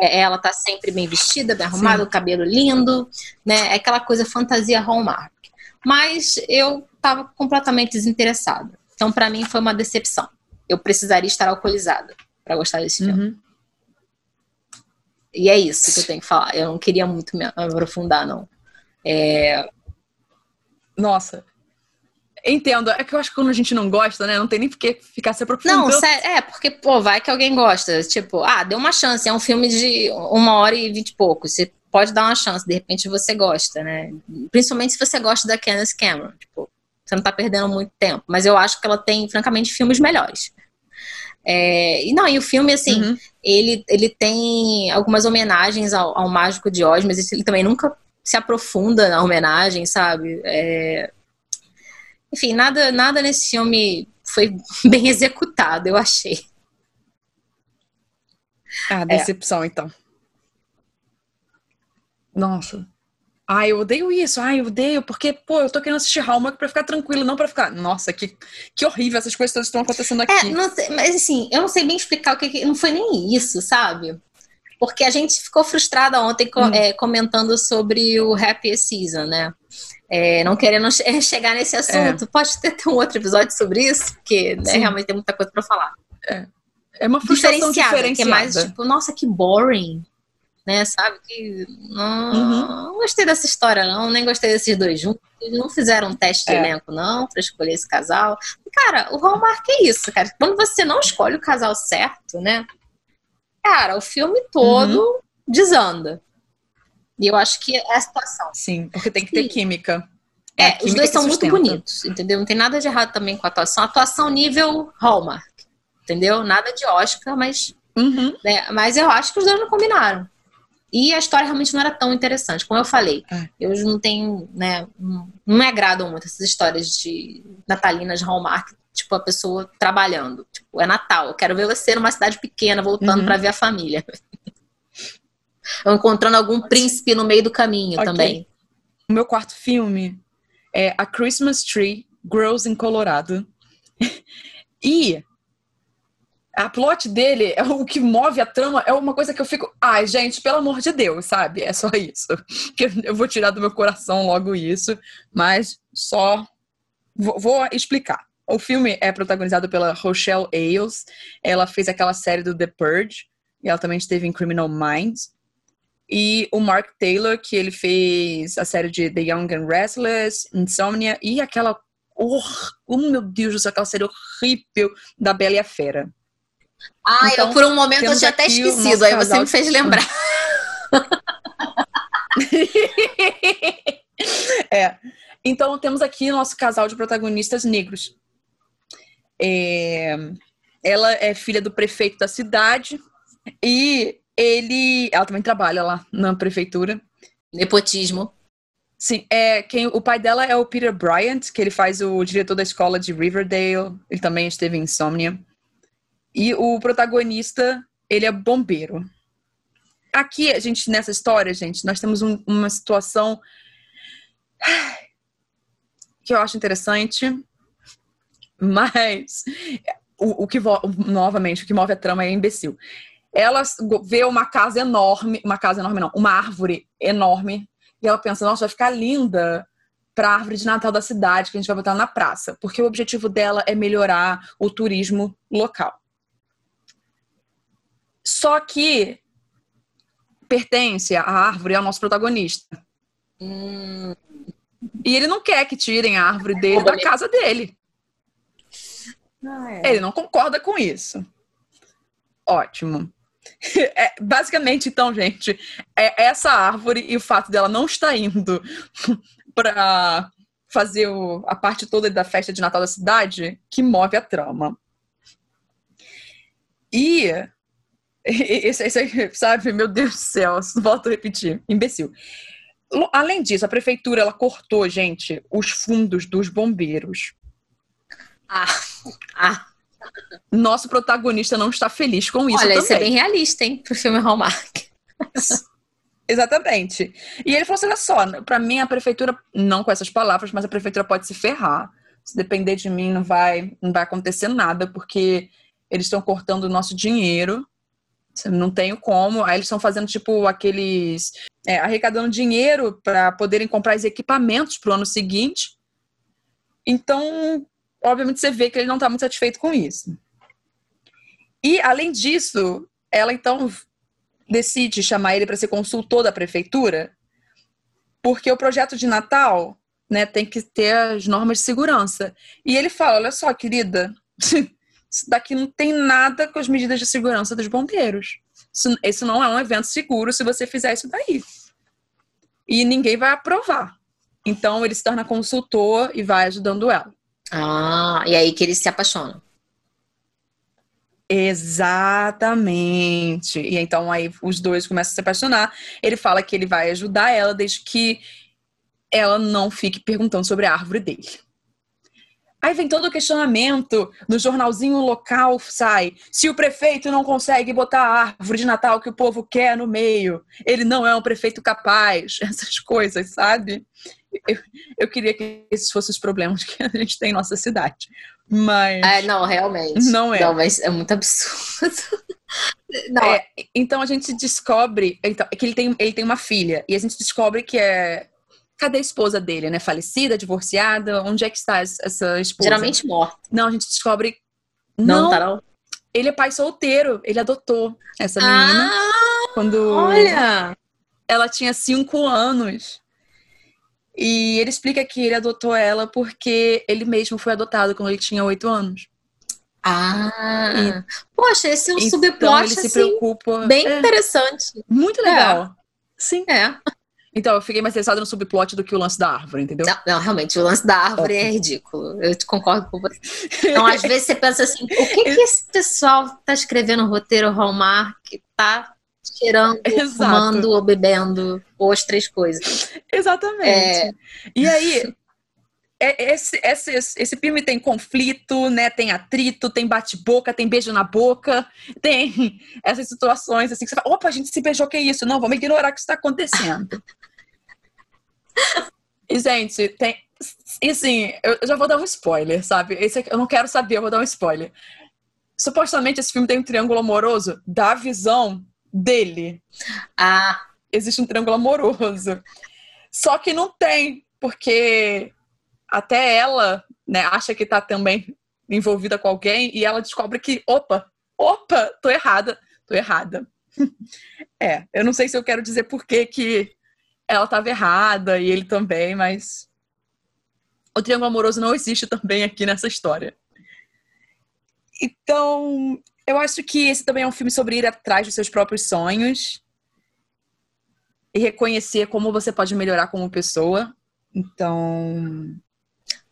É, ela tá sempre bem vestida, bem arrumada, o cabelo lindo, né? É aquela coisa fantasia Hallmark. Mas eu tava completamente desinteressada. Então, para mim, foi uma decepção. Eu precisaria estar alcoolizada para gostar desse filme. Uhum. E é isso que eu tenho que falar. Eu não queria muito me aprofundar, não. É... Nossa, Entendo. É que eu acho que quando a gente não gosta, né? Não tem nem por que ficar se aprofundando. Não, é, porque, pô, vai que alguém gosta. Tipo, ah, deu uma chance. É um filme de uma hora e vinte e pouco. Você pode dar uma chance. De repente você gosta, né? Principalmente se você gosta da Candace Cameron. Tipo, você não tá perdendo muito tempo. Mas eu acho que ela tem, francamente, filmes melhores. É, e não, e o filme, assim, uhum. ele, ele tem algumas homenagens ao, ao Mágico de Oz, mas ele também nunca se aprofunda na homenagem, sabe? É, enfim, nada, nada nesse filme foi bem executado, eu achei. Ah, decepção, é. então. Nossa. Ai, eu odeio isso, ai, eu odeio, porque, pô, eu tô querendo assistir Hallmark pra ficar tranquilo, não pra ficar. Nossa, que, que horrível, essas coisas todas estão acontecendo aqui. É, sei, mas assim, eu não sei bem explicar o que. Não foi nem isso, sabe? Porque a gente ficou frustrada ontem hum. é, comentando sobre o Happy Season, né? É, não querendo chegar nesse é. assunto. É. Pode ter, ter um outro episódio sobre isso, porque né, realmente tem muita coisa para falar. É. é uma frustração diferenciada. Que é mais tipo, nossa, que boring né? Sabe que não, uhum. não, gostei dessa história, não, nem gostei desses dois juntos. Não fizeram um teste de é. elenco, não, para escolher esse casal. Cara, o Hallmark é isso, cara. Quando você não escolhe o casal certo, né? Cara, o filme todo uhum. desanda. E eu acho que é a situação. Sim, porque tem que ter química. É, é os dois são muito bonitos, entendeu? Não tem nada de errado também com a atuação. Atuação nível Hallmark, entendeu? Nada de Oscar, mas. Uhum. Né? Mas eu acho que os dois não combinaram. E a história realmente não era tão interessante. Como eu falei, é. eu não tenho, né, não me agradam muito essas histórias de natalinas Hallmark, tipo, a pessoa trabalhando. Tipo, é Natal, eu quero ver você numa cidade pequena, voltando uhum. para ver a família. Encontrando algum príncipe no meio do caminho okay. também. O meu quarto filme é A Christmas Tree Grows in Colorado. e a plot dele, é o que move a trama, é uma coisa que eu fico, ai, gente, pelo amor de Deus, sabe? É só isso. Que eu vou tirar do meu coração logo isso, mas só vou, vou explicar. O filme é protagonizado pela Rochelle Ailes. Ela fez aquela série do The Purge, e ela também esteve em Criminal Minds. E o Mark Taylor, que ele fez a série de The Young and Restless, Insomnia e aquela. Oh, oh meu Deus, aquela série horrível da Bela e a Fera. Ah, então, eu por um momento eu tinha até esquecido, aí você me fez lembrar. é. Então temos aqui nosso casal de protagonistas negros. É... Ela é filha do prefeito da cidade e ele, ela também trabalha lá na prefeitura. Nepotismo. Sim, é quem o pai dela é o Peter Bryant, que ele faz o diretor da escola de Riverdale. Ele também esteve em Insomnia. E o protagonista, ele é bombeiro. Aqui, a gente, nessa história, gente, nós temos um, uma situação que eu acho interessante, mas o, o que novamente o que move a trama é imbecil. Ela vê uma casa enorme, uma casa enorme não, uma árvore enorme, e ela pensa, nossa, vai ficar linda para a árvore de Natal da cidade que a gente vai botar na praça, porque o objetivo dela é melhorar o turismo local. Só que pertence à árvore ao nosso protagonista. Hum. E ele não quer que tirem a árvore dele da casa dele. Ah, é. Ele não concorda com isso. Ótimo. É, basicamente, então, gente, é essa árvore e o fato dela não estar indo para fazer o, a parte toda da festa de Natal da cidade que move a trama. E esse, esse, sabe, meu Deus do céu, volto a repetir, imbecil. Além disso, a prefeitura ela cortou, gente, os fundos dos bombeiros. Ah, ah. Nosso protagonista não está feliz com isso. Olha, também. isso é bem realista, hein, pro filme Hallmark. Exatamente. E ele falou assim: olha só, para mim a prefeitura, não com essas palavras, mas a prefeitura pode se ferrar. Se depender de mim, não vai, não vai acontecer nada, porque eles estão cortando o nosso dinheiro não tenho como. Aí eles estão fazendo, tipo, aqueles. É, arrecadando dinheiro para poderem comprar os equipamentos para o ano seguinte. Então, obviamente, você vê que ele não está muito satisfeito com isso. E, além disso, ela então decide chamar ele para ser consultor da prefeitura, porque o projeto de Natal né, tem que ter as normas de segurança. E ele fala: olha só, querida. Isso daqui não tem nada com as medidas de segurança dos bombeiros. Isso, isso não é um evento seguro se você fizer isso daí. E ninguém vai aprovar. Então ele se torna consultor e vai ajudando ela. Ah, e aí que eles se apaixonam. Exatamente. E então aí os dois começam a se apaixonar. Ele fala que ele vai ajudar ela desde que ela não fique perguntando sobre a árvore dele. Aí vem todo o questionamento no jornalzinho local, sai. Se o prefeito não consegue botar a árvore de Natal que o povo quer no meio, ele não é um prefeito capaz. Essas coisas, sabe? Eu, eu queria que esses fossem os problemas que a gente tem em nossa cidade. Mas. É, não, realmente. Não é. Não, mas é muito absurdo. Não, é, então a gente descobre então, que ele tem, ele tem uma filha. E a gente descobre que é. Cadê a esposa dele, né? Falecida, divorciada? Onde é que está essa esposa? Geralmente morta. Não, a gente descobre. Não, não tá não. Ele é pai solteiro. Ele adotou essa menina. Ah, quando olha! ela tinha cinco anos. E ele explica que ele adotou ela porque ele mesmo foi adotado quando ele tinha oito anos. Ah, e, poxa, esse é um então subplot ele se assim, preocupa. bem é, interessante. Muito legal. Sim. É. Então, eu fiquei mais interessada no subplot do que o lance da árvore, entendeu? Não, não realmente, o lance da árvore Ótimo. é ridículo. Eu te concordo com você. Então, às vezes você pensa assim, o que, que esse pessoal tá escrevendo no roteiro Hallmark tá cheirando, Exato. fumando ou bebendo, ou as três coisas. Exatamente. É. E aí, é, esse, esse, esse filme tem conflito, né? Tem atrito, tem bate-boca, tem beijo na boca, tem essas situações assim que você fala, opa, a gente se beijou, que é isso? Não, vamos ignorar o que está acontecendo. e, gente, tem. E assim, eu já vou dar um spoiler, sabe? Esse aqui, eu não quero saber, eu vou dar um spoiler. Supostamente esse filme tem um triângulo amoroso da visão dele. Ah. Existe um triângulo amoroso. Só que não tem, porque até ela, né, acha que tá também envolvida com alguém e ela descobre que, opa, opa, tô errada, tô errada. é, eu não sei se eu quero dizer por que, que ela tava errada e ele também, mas o triângulo amoroso não existe também aqui nessa história. Então, eu acho que esse também é um filme sobre ir atrás dos seus próprios sonhos e reconhecer como você pode melhorar como pessoa. Então,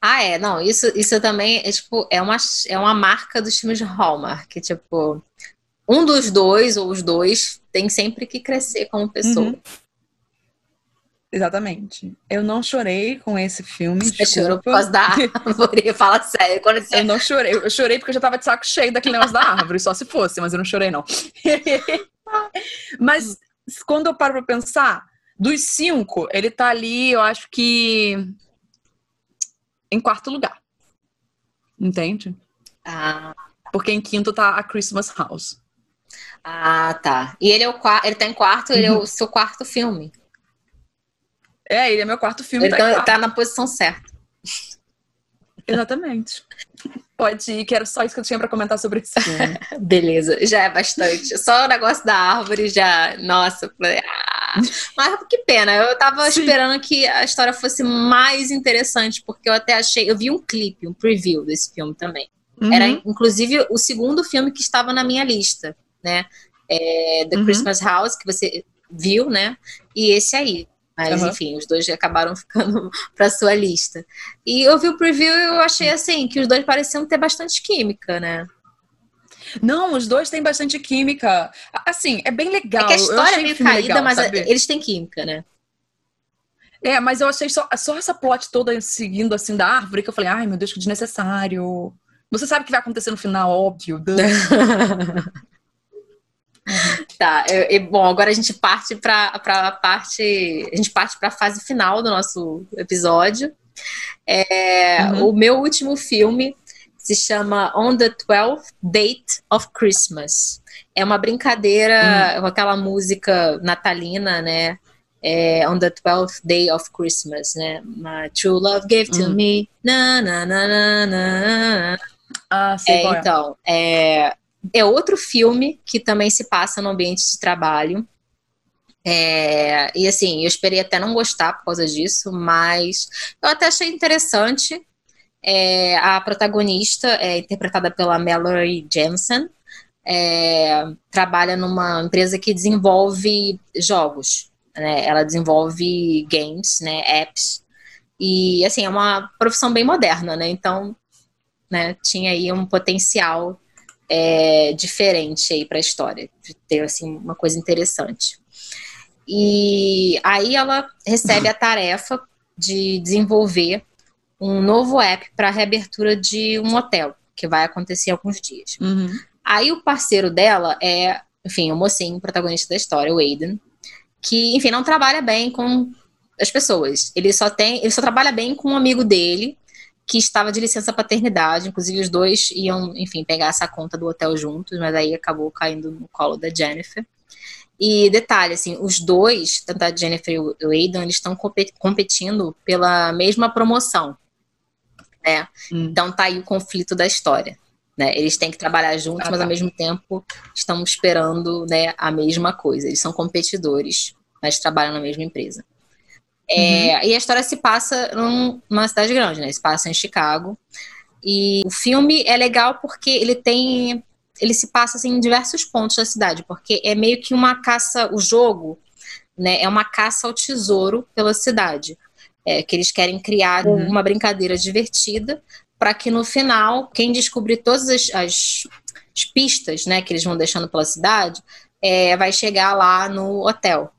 ah, é, não, isso, isso também é, tipo, é uma, é uma marca dos filmes de Hallmark, tipo, um dos dois ou os dois tem sempre que crescer como pessoa. Uhum. Exatamente. Eu não chorei com esse filme. Você chorou por causa da árvore, fala sério. Quando você... Eu não chorei. Eu chorei porque eu já tava de saco cheio daquele negócio da árvore, só se fosse, mas eu não chorei, não. mas quando eu paro pra pensar, dos cinco, ele tá ali, eu acho que em quarto lugar. Entende? Ah. Porque em quinto tá a Christmas House. Ah, tá. E ele é o ele tá em quarto, ele é o seu quarto filme. É, ele é meu quarto filme. Ele tá, tá na posição certa. Exatamente. Pode ir, que era só isso que eu tinha para comentar sobre esse filme. Beleza, já é bastante. Só o negócio da árvore já. Nossa, ah. mas que pena. Eu tava Sim. esperando que a história fosse mais interessante, porque eu até achei. Eu vi um clipe, um preview desse filme também. Uhum. Era inclusive o segundo filme que estava na minha lista, né? É, The uhum. Christmas House, que você viu, né? E esse aí. Mas, uhum. enfim, os dois acabaram ficando para sua lista. E eu vi o preview e eu achei assim que os dois pareciam ter bastante química, né? Não, os dois têm bastante química. Assim, é bem legal. É que a história é meio caída, legal, mas sabe? eles têm química, né? É, mas eu achei só, só essa plot toda seguindo assim da árvore que eu falei, ai meu Deus, que desnecessário. Você sabe o que vai acontecer no final, óbvio. Tá, eu, bom, agora a gente parte para a parte. A gente parte para a fase final do nosso episódio. É, uhum. O meu último filme se chama On the 12th Date of Christmas. É uma brincadeira uhum. com aquela música natalina, né? É, on the 12th day of Christmas, né? My true love gave to uhum. me. Na, na, na, na, na. Ah, sim, é, é, então, é, é outro filme que também se passa no ambiente de trabalho. É, e assim, eu esperei até não gostar por causa disso, mas eu até achei interessante. É, a protagonista é interpretada pela Mallory Jensen. É, trabalha numa empresa que desenvolve jogos. Né? Ela desenvolve games, né? apps. E assim, é uma profissão bem moderna, né? Então, né, tinha aí um potencial é, diferente aí para a história, de ter assim uma coisa interessante. E aí ela recebe a tarefa de desenvolver um novo app para reabertura de um hotel, que vai acontecer em alguns dias. Uhum. Aí o parceiro dela é, enfim, o mocinho, o protagonista da história, o Aiden, que, enfim, não trabalha bem com as pessoas. Ele só tem, ele só trabalha bem com um amigo dele que estava de licença paternidade, inclusive os dois iam, enfim, pegar essa conta do hotel juntos, mas aí acabou caindo no colo da Jennifer. E detalhe, assim, os dois, tanto a Jennifer e o Aidan, eles estão competindo pela mesma promoção, né? Hum. Então tá aí o conflito da história, né? Eles têm que trabalhar juntos, ah, mas tá. ao mesmo tempo estão esperando, né, a mesma coisa. Eles são competidores, mas trabalham na mesma empresa. É, uhum. E a história se passa num, numa cidade grande, né? Se passa em Chicago. E o filme é legal porque ele tem ele se passa assim, em diversos pontos da cidade, porque é meio que uma caça, o jogo, né, é uma caça ao tesouro pela cidade. É, que eles querem criar uhum. uma brincadeira divertida para que no final, quem descobrir todas as, as, as, pistas né, que eles vão deixando pela cidade, é, vai chegar lá no hotel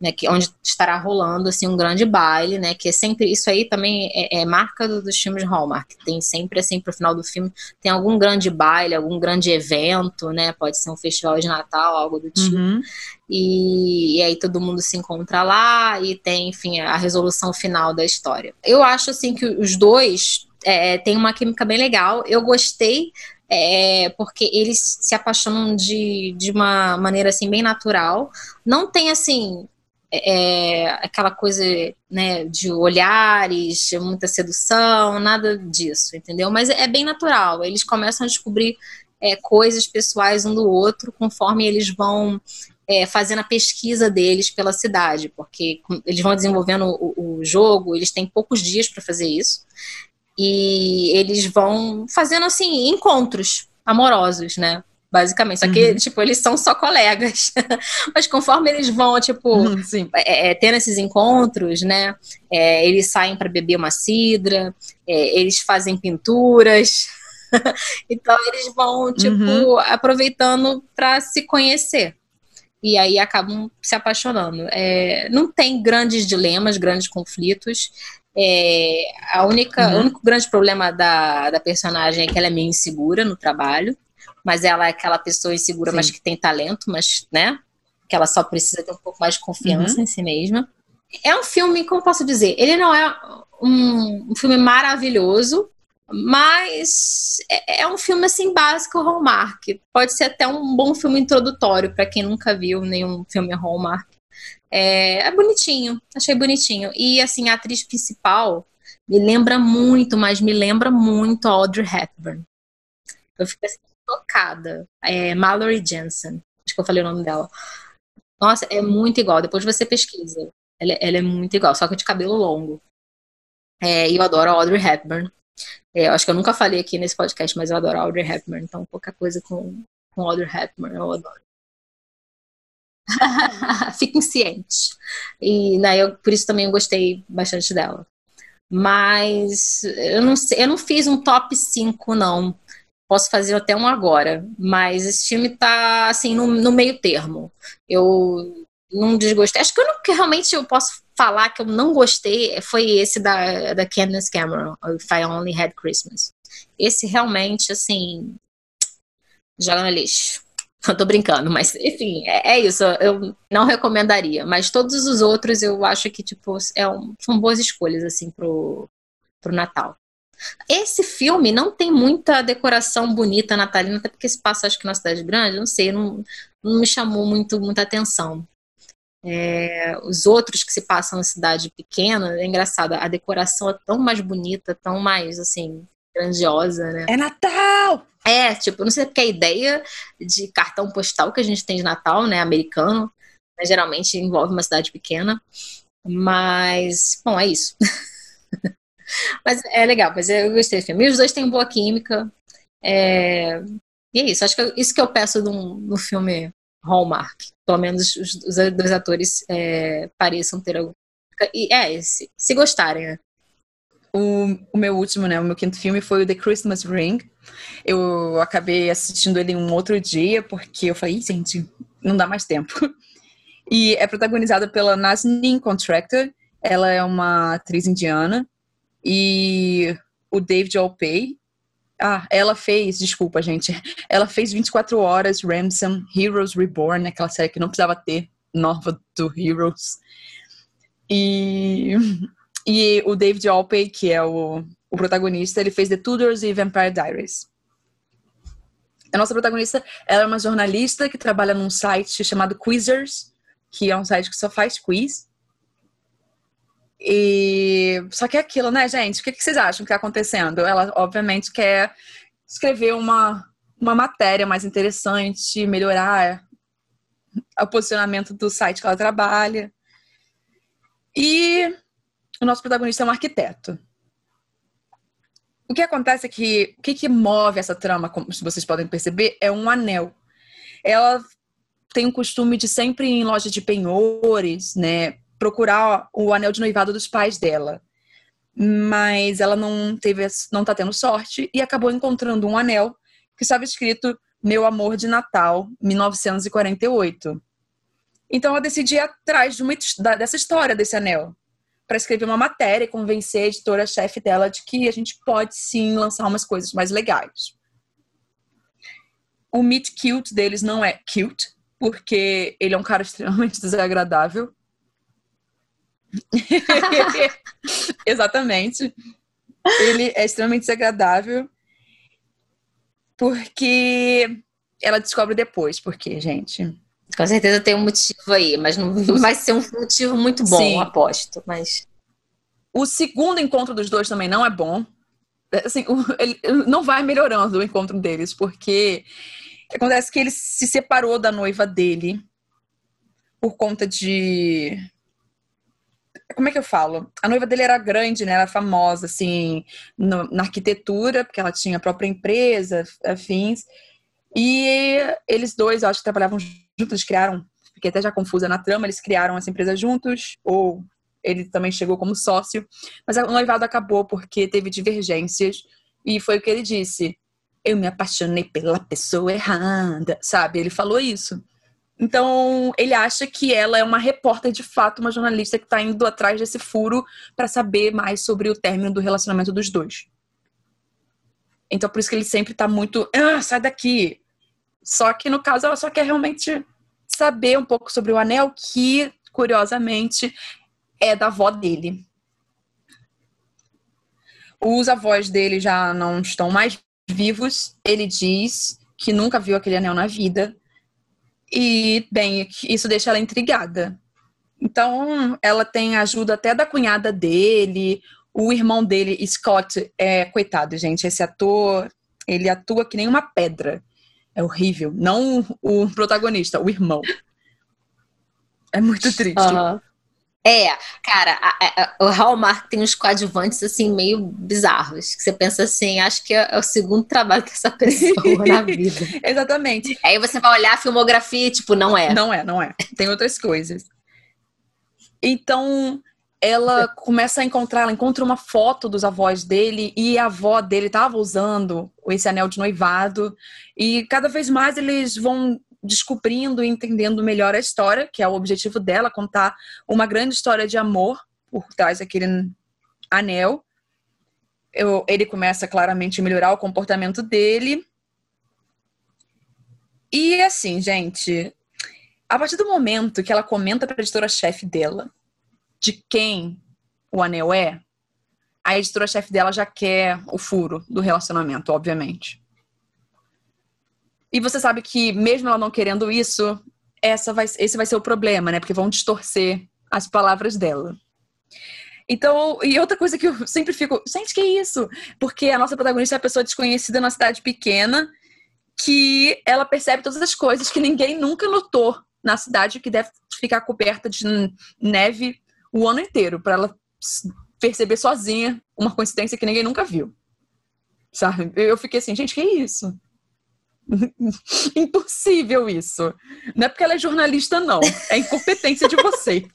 né, que, onde estará rolando assim um grande baile, né, que é sempre isso aí também é, é marca do, dos filmes de Hallmark. Tem sempre assim pro final do filme tem algum grande baile, algum grande evento, né, pode ser um festival de Natal, algo do tipo. Uhum. E, e, aí todo mundo se encontra lá e tem, enfim, a resolução final da história. Eu acho assim que os dois é, têm uma química bem legal. Eu gostei é, porque eles se apaixonam de, de uma maneira assim bem natural. Não tem assim é, aquela coisa né, de olhares, muita sedução, nada disso, entendeu? Mas é bem natural. Eles começam a descobrir é, coisas pessoais um do outro conforme eles vão é, fazendo a pesquisa deles pela cidade, porque eles vão desenvolvendo o, o jogo, eles têm poucos dias para fazer isso, e eles vão fazendo assim encontros amorosos, né? Basicamente. Só que, uhum. tipo, eles são só colegas. Mas conforme eles vão, tipo, uhum, é, é, tendo esses encontros, né? É, eles saem para beber uma cidra, é, eles fazem pinturas. então, eles vão, tipo, uhum. aproveitando para se conhecer. E aí acabam se apaixonando. É, não tem grandes dilemas, grandes conflitos. É, a única, uhum. O único grande problema da, da personagem é que ela é meio insegura no trabalho mas ela é aquela pessoa insegura, Sim. mas que tem talento, mas, né? Que ela só precisa ter um pouco mais de confiança uhum. em si mesma. É um filme, como posso dizer? Ele não é um, um filme maravilhoso, mas é, é, um filme assim básico Hallmark. Pode ser até um bom filme introdutório para quem nunca viu nenhum filme Hallmark. É, é, bonitinho, achei bonitinho. E assim, a atriz principal me lembra muito, mas me lembra muito a Audrey Hepburn. Eu fico assim, tocada. É Mallory Jensen. Acho que eu falei o nome dela. Nossa, é muito igual. Depois você pesquisa. Ela, ela é muito igual, só que de cabelo longo. É, e eu adoro a Audrey Hepburn. É, acho que eu nunca falei aqui nesse podcast, mas eu adoro a Audrey Hepburn. Então, qualquer coisa com, com Audrey Hepburn eu adoro. Fiquem cientes. E né, eu, por isso também eu gostei bastante dela. Mas eu não, sei, eu não fiz um top 5, não posso fazer até um agora, mas esse filme tá assim no, no meio termo. Eu não desgostei. Acho que o único que realmente eu posso falar que eu não gostei foi esse da, da Candace Cameron, If I Only Had Christmas. Esse realmente, assim, joga no lixo. Eu tô brincando, mas enfim, é, é, isso. Eu não recomendaria. Mas todos os outros eu acho que, tipo, é um, são boas escolhas, assim, pro, pro Natal. Esse filme não tem muita decoração bonita natalina, até porque se passa, acho que na cidade grande, não sei, não, não me chamou muito muita atenção. É, os outros que se passam na cidade pequena, é engraçado, a decoração é tão mais bonita, tão mais, assim, grandiosa, né? É Natal! É, tipo, não sei porque a ideia de cartão postal que a gente tem de Natal, né, americano, né, geralmente envolve uma cidade pequena, mas, bom, é isso. Mas é legal, mas eu gostei do filme. E os dois têm boa química. É... E é isso. Acho que é isso que eu peço no filme Hallmark. Pelo menos os, os dois atores é, pareçam ter algum. E é, se, se gostarem, né? O, o, meu último, né, o meu quinto filme foi o The Christmas Ring. Eu acabei assistindo ele um outro dia, porque eu falei, gente, não dá mais tempo. E é protagonizada pela Nazneen Contractor. Ela é uma atriz indiana e o David Alpay. Ah, ela fez, desculpa, gente. Ela fez 24 horas, Ransom, Heroes Reborn, aquela série que não precisava ter, nova do Heroes. E, e o David Alpay, que é o, o protagonista, ele fez The Tudors e Vampire Diaries. A nossa protagonista ela é uma jornalista que trabalha num site chamado Quizzers, que é um site que só faz quiz. E só que é aquilo, né, gente? O que vocês acham que está acontecendo? Ela, obviamente, quer escrever uma, uma matéria mais interessante, melhorar o posicionamento do site que ela trabalha. E o nosso protagonista é um arquiteto. O que acontece é que o que, que move essa trama, como vocês podem perceber, é um anel. Ela tem o costume de sempre ir em loja de penhores, né, procurar o anel de noivado dos pais dela. Mas ela não teve, não tá tendo sorte e acabou encontrando um anel que estava escrito Meu amor de Natal, 1948. Então ela decidiu ir atrás de uma, dessa história desse anel para escrever uma matéria e convencer a editora-chefe dela de que a gente pode sim lançar umas coisas mais legais. O meet cute deles não é cute, porque ele é um cara extremamente desagradável. Exatamente. Ele é extremamente desagradável. Porque ela descobre depois, porque, gente. Com certeza tem um motivo aí, mas não vai ser um motivo muito bom, Sim. aposto. Mas o segundo encontro dos dois também não é bom. Assim, ele não vai melhorando o encontro deles, porque acontece que ele se separou da noiva dele por conta de como é que eu falo? A noiva dele era grande, né? Era famosa, assim, no, na arquitetura, porque ela tinha a própria empresa, afins. E eles dois, eu acho que trabalhavam juntos, criaram, fiquei até já confusa na trama, eles criaram essa empresa juntos, ou ele também chegou como sócio, mas o noivado acabou porque teve divergências, e foi o que ele disse. Eu me apaixonei pela pessoa errada, sabe? Ele falou isso. Então, ele acha que ela é uma repórter de fato, uma jornalista que está indo atrás desse furo para saber mais sobre o término do relacionamento dos dois. Então, por isso que ele sempre está muito, ah, sai daqui, só que no caso ela só quer realmente saber um pouco sobre o anel, que curiosamente é da avó dele. Os avós dele já não estão mais vivos. Ele diz que nunca viu aquele anel na vida. E, bem, isso deixa ela intrigada. Então, ela tem ajuda até da cunhada dele. O irmão dele, Scott, é coitado, gente. Esse ator, ele atua que nem uma pedra. É horrível. Não o protagonista, o irmão. É muito triste. É, cara, a, a, o Hallmark tem uns coadjuvantes assim meio bizarros, que você pensa assim, acho que é, é o segundo trabalho que essa pessoa na vida. Exatamente. Aí você vai olhar a filmografia e tipo, não é. Não é, não é. Tem outras coisas. Então, ela começa a encontrar, ela encontra uma foto dos avós dele e a avó dele estava usando esse anel de noivado e cada vez mais eles vão descobrindo e entendendo melhor a história, que é o objetivo dela, contar uma grande história de amor por trás daquele anel. Eu, ele começa claramente a melhorar o comportamento dele. E assim, gente, a partir do momento que ela comenta para a editora-chefe dela de quem o anel é, a editora-chefe dela já quer o furo do relacionamento, obviamente. E você sabe que, mesmo ela não querendo isso, essa vai, esse vai ser o problema, né? Porque vão distorcer as palavras dela. Então, e outra coisa que eu sempre fico, gente, que isso? Porque a nossa protagonista é uma pessoa desconhecida na cidade pequena, que ela percebe todas as coisas que ninguém nunca notou na cidade, que deve ficar coberta de neve o ano inteiro, para ela perceber sozinha uma coincidência que ninguém nunca viu. Sabe? Eu fiquei assim, gente, que isso? Impossível isso. Não é porque ela é jornalista, não. É incompetência de vocês.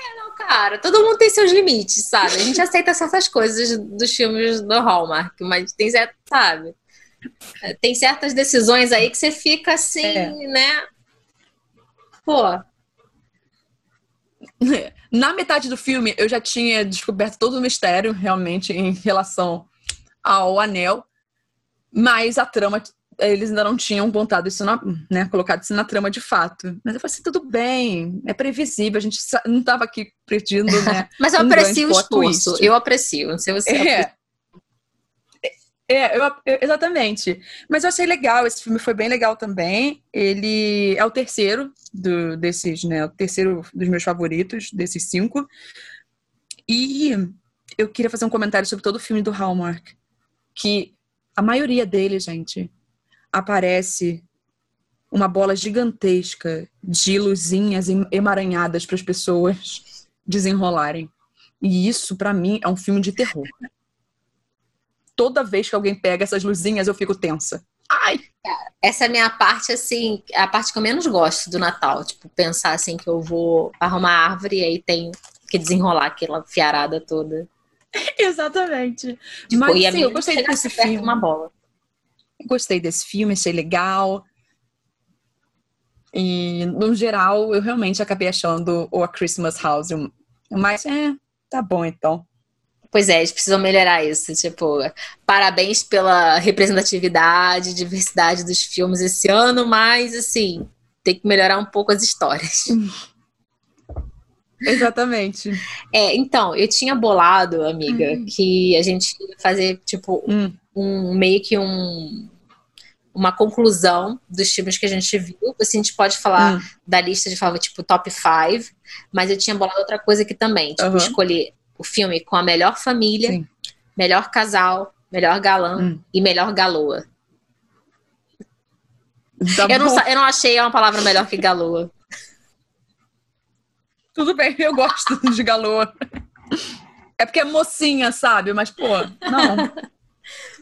É, não, cara. Todo mundo tem seus limites, sabe? A gente aceita certas coisas dos filmes do Hallmark, mas tem certo, sabe? Tem certas decisões aí que você fica assim, é. né? Pô. na metade do filme eu já tinha descoberto todo o mistério realmente em relação ao anel, mas a trama eles ainda não tinham contado isso na, né, colocado isso na trama de fato. Mas eu falei assim, tudo bem, é previsível, a gente não estava aqui pedindo, né? Mas eu um aprecio o esforço, eu aprecio, não sei você. É. É, eu, eu, exatamente. Mas eu achei legal, esse filme foi bem legal também. Ele é o terceiro do, desses, né? O terceiro dos meus favoritos, desses cinco. E eu queria fazer um comentário sobre todo o filme do Hallmark. Que a maioria dele, gente, aparece uma bola gigantesca de luzinhas emaranhadas para as pessoas desenrolarem. E isso, para mim, é um filme de terror toda vez que alguém pega essas luzinhas, eu fico tensa. Ai! Essa é a minha parte, assim, a parte que eu menos gosto do Natal. Tipo, pensar assim que eu vou arrumar árvore e aí tem que desenrolar aquela fiarada toda. Exatamente. Tipo, Mas sim, eu gostei desse filme. Uma bola. Gostei desse filme, achei legal. E, no geral, eu realmente acabei achando o A Christmas House. Mas, é, tá bom então. Pois é, eles precisam melhorar isso. Tipo, parabéns pela representatividade, diversidade dos filmes esse ano, mas assim, tem que melhorar um pouco as histórias. Exatamente. É, então, eu tinha bolado, amiga, hum. que a gente ia fazer, tipo, hum. um meio que um uma conclusão dos filmes que a gente viu. Assim, a gente pode falar hum. da lista de favor, tipo, top 5, mas eu tinha bolado outra coisa aqui também, tipo, uhum. escolher o filme com a melhor família, Sim. melhor casal, melhor galã hum. e melhor galoa. Tá eu, não, eu não achei uma palavra melhor que galoa. Tudo bem, eu gosto de galoa. É porque é mocinha, sabe? Mas, pô, não.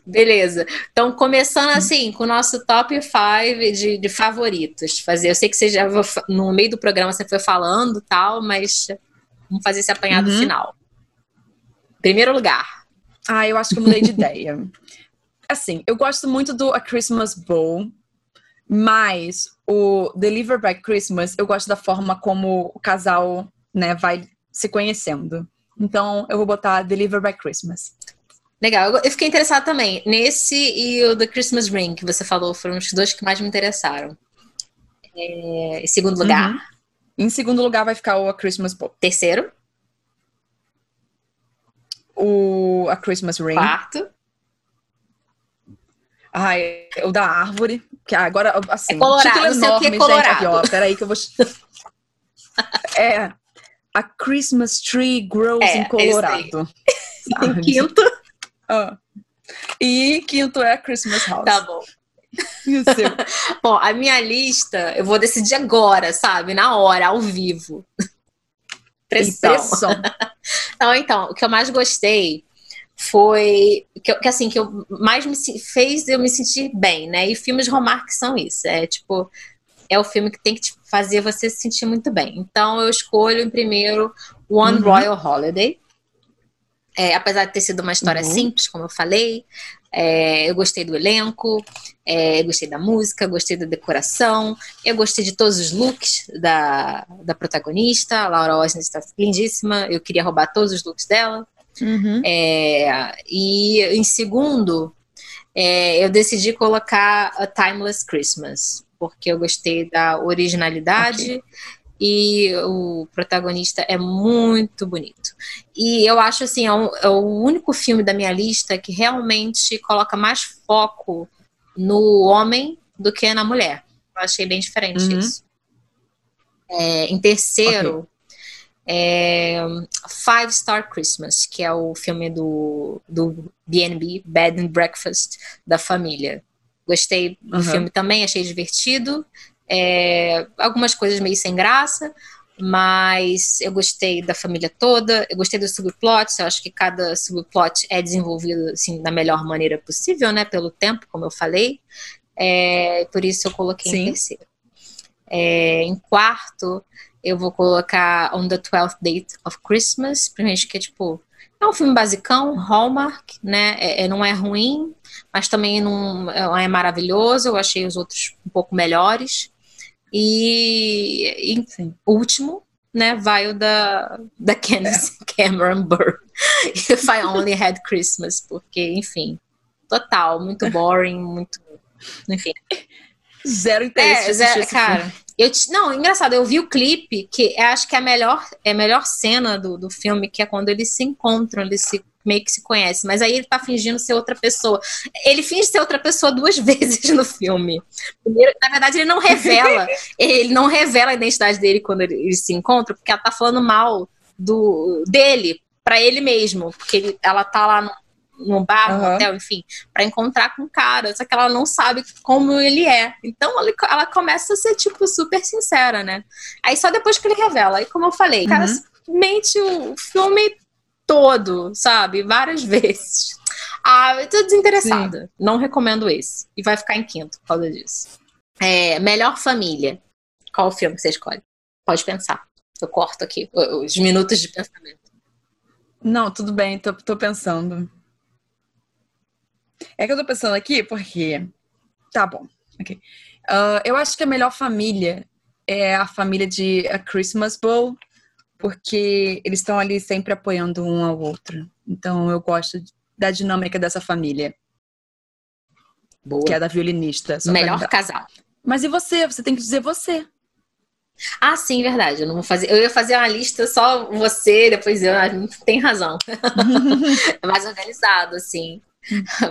Beleza. Então, começando assim, com o nosso top 5 de, de, favoritos. Fazer, eu sei que você já no meio do programa você foi falando tal, mas vamos fazer esse apanhado uhum. final. Primeiro lugar. Ah, eu acho que eu mudei de ideia. Assim, eu gosto muito do A Christmas Bowl, mas o Deliver by Christmas, eu gosto da forma como o casal, né, vai se conhecendo. Então, eu vou botar Deliver by Christmas. Legal, eu fiquei interessada também. Nesse e o The Christmas Ring, que você falou, foram os dois que mais me interessaram. É, em segundo lugar? Uhum. Em segundo lugar vai ficar o A Christmas Bowl. Terceiro? o A Christmas Ring. Quarto. Ai, o da árvore. Que agora, assim, é colorado, título enorme, é colorado. gente. Aqui, ó, peraí que eu vou... é, A Christmas Tree Grows é, in Colorado. em quinto. Ah. E quinto é Christmas House. Tá bom. E o seu? bom, a minha lista, eu vou decidir agora, sabe? Na hora, ao vivo. Pressão. Pressão. Não, então, o que eu mais gostei foi que, que, assim que eu mais me fez eu me sentir bem, né? E filmes Hallmark são isso, é tipo é o filme que tem que fazer você se sentir muito bem. Então eu escolho em primeiro One uhum. Royal Holiday. É, apesar de ter sido uma história uhum. simples, como eu falei, é, eu gostei do elenco, é, gostei da música, gostei da decoração, eu gostei de todos os looks da, da protagonista. A Laura Osnes está lindíssima, eu queria roubar todos os looks dela. Uhum. É, e em segundo, é, eu decidi colocar A Timeless Christmas, porque eu gostei da originalidade. Okay e o protagonista é muito bonito. E eu acho assim, é, um, é, o único filme da minha lista que realmente coloca mais foco no homem do que na mulher. Eu achei bem diferente uhum. isso. É, em terceiro, okay. é Five Star Christmas, que é o filme do, do B&B, Bed and Breakfast, da família. Gostei do uhum. filme também, achei divertido. É, algumas coisas meio sem graça, mas eu gostei da família toda, eu gostei dos subplots, eu acho que cada subplot é desenvolvido assim, da melhor maneira possível, né, pelo tempo, como eu falei, é, por isso eu coloquei Sim. em terceiro. É, em quarto, eu vou colocar On the 12th Date of Christmas, primeiro que é tipo, é um filme basicão, Hallmark, né, é, é, não é ruim, mas também não é maravilhoso, eu achei os outros um pouco melhores, e, e último, né, vai o da, da Candice é. Cameron Burr. If I Only Had Christmas, porque, enfim, total, muito boring, muito. Enfim. Zero interesse. É, zero, cara. Eu, não, engraçado, eu vi o clipe, que acho que é a melhor, é a melhor cena do, do filme, que é quando eles se encontram, eles se meio que se conhecem, mas aí ele tá fingindo ser outra pessoa. Ele finge ser outra pessoa duas vezes no filme. Primeiro, na verdade, ele não revela, ele não revela a identidade dele quando eles se encontram, porque ela tá falando mal do dele para ele mesmo, porque ele, ela tá lá no, no bar, no hotel, enfim, para encontrar com o cara, só que ela não sabe como ele é. Então ela, ela, começa a ser, tipo, super sincera, né? Aí só depois que ele revela, aí como eu falei, o cara uhum. mente o filme todo, sabe? Várias vezes. Ah, eu tô desinteressada. Sim. Não recomendo esse. E vai ficar em quinto por causa disso. É, melhor família. Qual o filme que você escolhe? Pode pensar. Eu corto aqui os minutos de pensamento. Não, tudo bem, tô, tô pensando. É que eu tô pensando aqui porque. Tá bom. Ok. Uh, eu acho que a melhor família é a família de A Christmas Bowl, porque eles estão ali sempre apoiando um ao outro. Então eu gosto da dinâmica dessa família. Boa. Que é da violinista. Melhor casal. Mas e você? Você tem que dizer você. Ah, sim, verdade. Eu não vou fazer. Eu ia fazer uma lista só você, depois eu. Tem razão. é mais organizado, assim.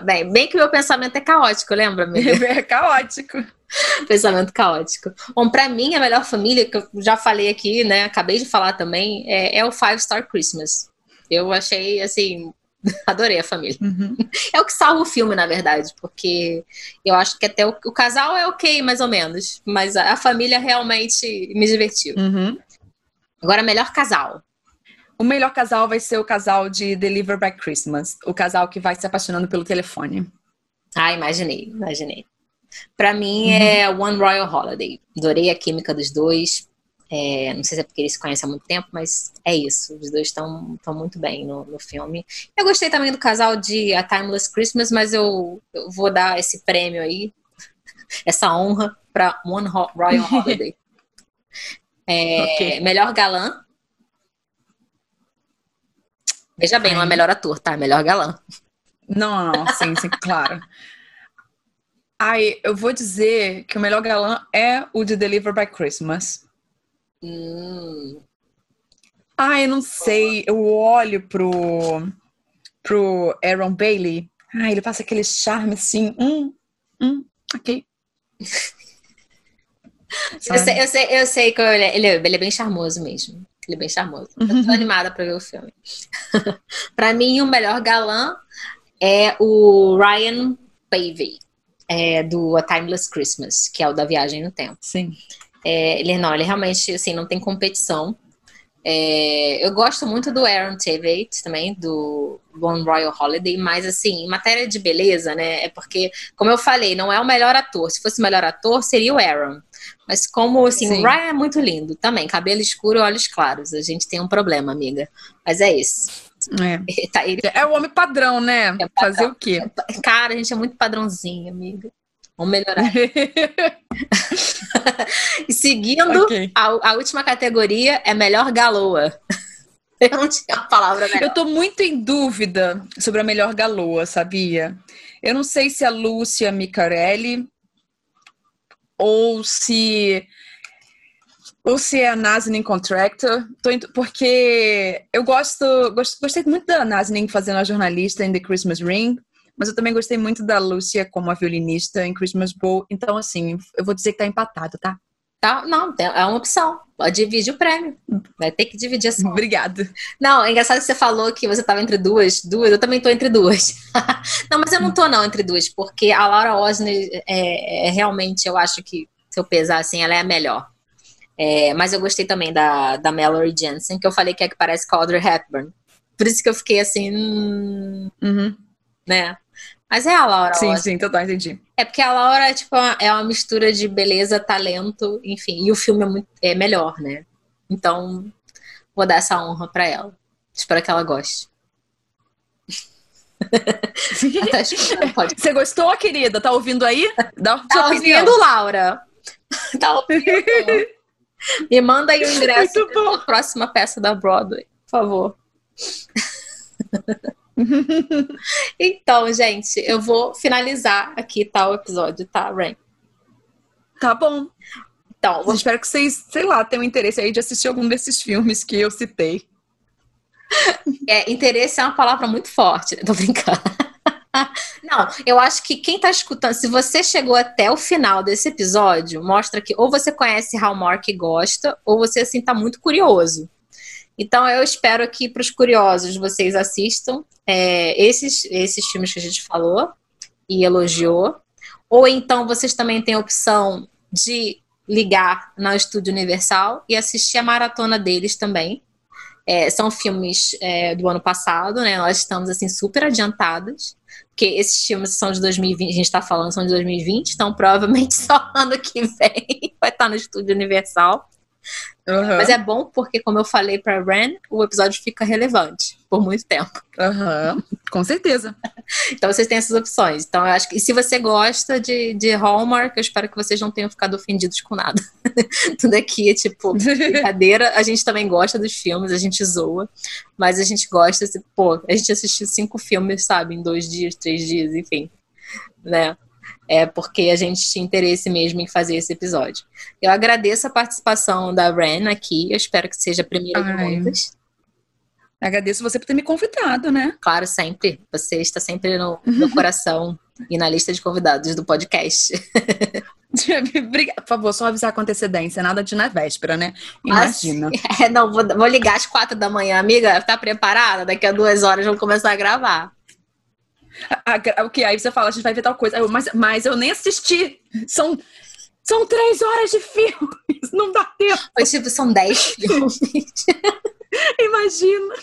Bem, bem que meu pensamento é caótico, lembra, amiga? É caótico. pensamento caótico. Bom, para mim, a melhor família, que eu já falei aqui, né? Acabei de falar também, é, é o Five Star Christmas. Eu achei, assim, adorei a família. Uhum. É o que salva o filme, na verdade, porque eu acho que até o, o casal é ok, mais ou menos, mas a, a família realmente me divertiu. Uhum. Agora, melhor casal. O melhor casal vai ser o casal de Deliver by Christmas, o casal que vai se apaixonando pelo telefone. Ah, imaginei, imaginei. Para mim uhum. é One Royal Holiday. Adorei a química dos dois. É, não sei se é porque eles se conhecem há muito tempo, mas é isso. Os dois estão muito bem no, no, filme. Eu gostei também do casal de A Timeless Christmas, mas eu, eu vou dar esse prêmio aí, essa honra para One Royal Holiday. É, okay. Melhor galã. Veja bem, Ai. não é melhor ator, tá? É melhor galã. Não, não, sim, sim, claro. Ai, eu vou dizer que o melhor galã é o de Deliver by Christmas. Hum. Ai, eu não sei. Eu olho pro, pro Aaron Bailey. Ai, ele passa aquele charme assim. Hum, hum, ok. eu, sei, eu, sei, eu sei que ele, é, ele, é, ele é bem charmoso mesmo. Ele é bem charmoso. Eu tô uhum. animada pra ver o filme. pra mim, o melhor galã é o Ryan Pavey é, do A Timeless Christmas, que é o da viagem no tempo. Sim. É, ele não, ele realmente assim não tem competição. É, eu gosto muito do Aaron Tveit também, do One Royal Holiday, mas assim, em matéria de beleza, né? É porque, como eu falei, não é o melhor ator. Se fosse o melhor ator, seria o Aaron. Mas como assim, Sim. o Ryan é muito lindo também, cabelo escuro, olhos claros. A gente tem um problema, amiga. Mas é isso. É. Tá, ele... é o homem padrão, né? É Fazer o quê? Cara, a gente é muito padrãozinho, amiga. Vamos melhorar. e seguindo, okay. a, a, última categoria é melhor galoa. Eu não tinha a palavra melhor. Eu tô muito em dúvida sobre a melhor galoa, sabia? Eu não sei se a Lúcia Micarelli ou se ou se é a Nazanin Contractor, porque eu gosto, gost, gostei muito da Nazanin fazendo a jornalista em The Christmas Ring, mas eu também gostei muito da Lúcia como a violinista em Christmas Bowl, então assim, eu vou dizer que tá empatado, tá? Tá, não, é uma opção. Divide o prêmio. Vai ter que dividir essa. Obrigada. Não, é engraçado que você falou que você estava entre duas. Duas, eu também tô entre duas. não, mas eu não tô não entre duas, porque a Laura Osner é, é, realmente, eu acho que se eu pesar assim, ela é a melhor. É, mas eu gostei também da, da Mallory Jensen, que eu falei que é que parece com a Audrey Hepburn. Por isso que eu fiquei assim, hum, uhum. né? Mas é a Laura. Sim, sim, total, entendi. É porque a Laura tipo, é uma mistura de beleza, talento, enfim, e o filme é, muito, é melhor, né? Então, vou dar essa honra para ela. Espero que ela goste. Você gostou, querida? Tá ouvindo aí? Dá tá ouvindo, Laura? Tá ouvindo? Me manda aí o ingresso para a próxima peça da Broadway, por favor. então, gente, eu vou finalizar aqui tá, o episódio, tá, Rain? Tá bom. Então, vou... espero que vocês, sei lá, tenham interesse aí de assistir algum desses filmes que eu citei. É, interesse é uma palavra muito forte, né? tô brincando. Não, eu acho que quem tá escutando, se você chegou até o final desse episódio, mostra que ou você conhece Hallmark e gosta, ou você assim tá muito curioso. Então eu espero que para os curiosos vocês assistam é, esses, esses filmes que a gente falou e elogiou. Ou então vocês também têm a opção de ligar na Estúdio Universal e assistir a maratona deles também. É, são filmes é, do ano passado, né? Nós estamos assim super adiantadas, porque esses filmes são de 2020, a gente está falando são de 2020, então provavelmente só ano que vem vai estar no Estúdio Universal. Uhum. Mas é bom porque, como eu falei para Ren, o episódio fica relevante por muito tempo. Uhum. Com certeza. então vocês têm essas opções. Então eu acho que e se você gosta de, de Hallmark, eu espero que vocês não tenham ficado ofendidos com nada. Tudo aqui é tipo brincadeira. A gente também gosta dos filmes, a gente zoa, mas a gente gosta, pô, a gente assistiu cinco filmes, sabe, em dois dias, três dias, enfim, né? É porque a gente tinha interesse mesmo em fazer esse episódio. Eu agradeço a participação da Ren aqui, eu espero que seja a primeira Ai. de muitas. Agradeço você por ter me convidado, né? Claro, sempre. Você está sempre no, no coração e na lista de convidados do podcast. Por favor, só avisar com antecedência, nada de na véspera, né? Imagina. Assim, é, não, vou, vou ligar às quatro da manhã, amiga. Tá preparada? Daqui a duas horas vamos começar a gravar. O que? Aí você fala, a gente vai ver tal coisa. Eu, mas, mas eu nem assisti. São, são três horas de filmes. Não dá tempo. Foi tipo, são dez filmes. Imagina.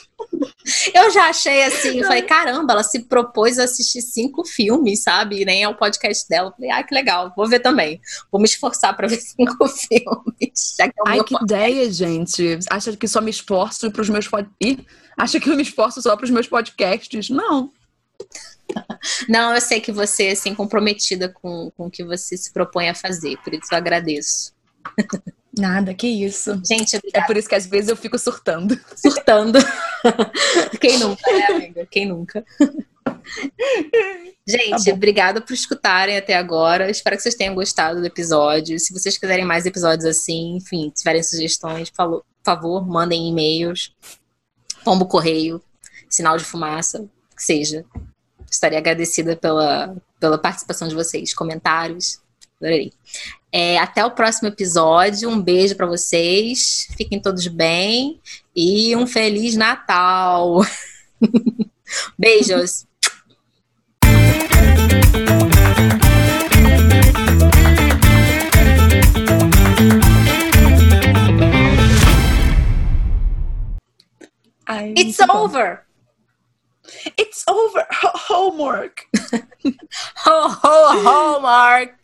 Eu já achei assim, eu falei, caramba, ela se propôs a assistir cinco filmes, sabe? nem é o podcast dela. Eu falei, ah, que legal, vou ver também. Vou me esforçar para ver cinco filmes. É Ai, que ideia, gente. Acha que só me esforço para os meus podcasts? Acha que eu me esforço só para os meus podcasts? Não. Não, eu sei que você é assim, comprometida com, com o que você se propõe a fazer, por isso eu agradeço. Nada, que isso. Gente, obrigada. é por isso que às vezes eu fico surtando. Surtando. Quem nunca, né, amiga? Quem nunca? Gente, tá obrigada por escutarem até agora. Espero que vocês tenham gostado do episódio. Se vocês quiserem mais episódios assim, enfim, tiverem sugestões, por favor, mandem e-mails, pombo correio, sinal de fumaça, que seja. Estaria agradecida pela, pela participação de vocês, comentários. Adorei. É, até o próximo episódio. Um beijo para vocês. Fiquem todos bem e um feliz Natal. Beijos. It's over. It's over. H- homework. ho ho Hallmark.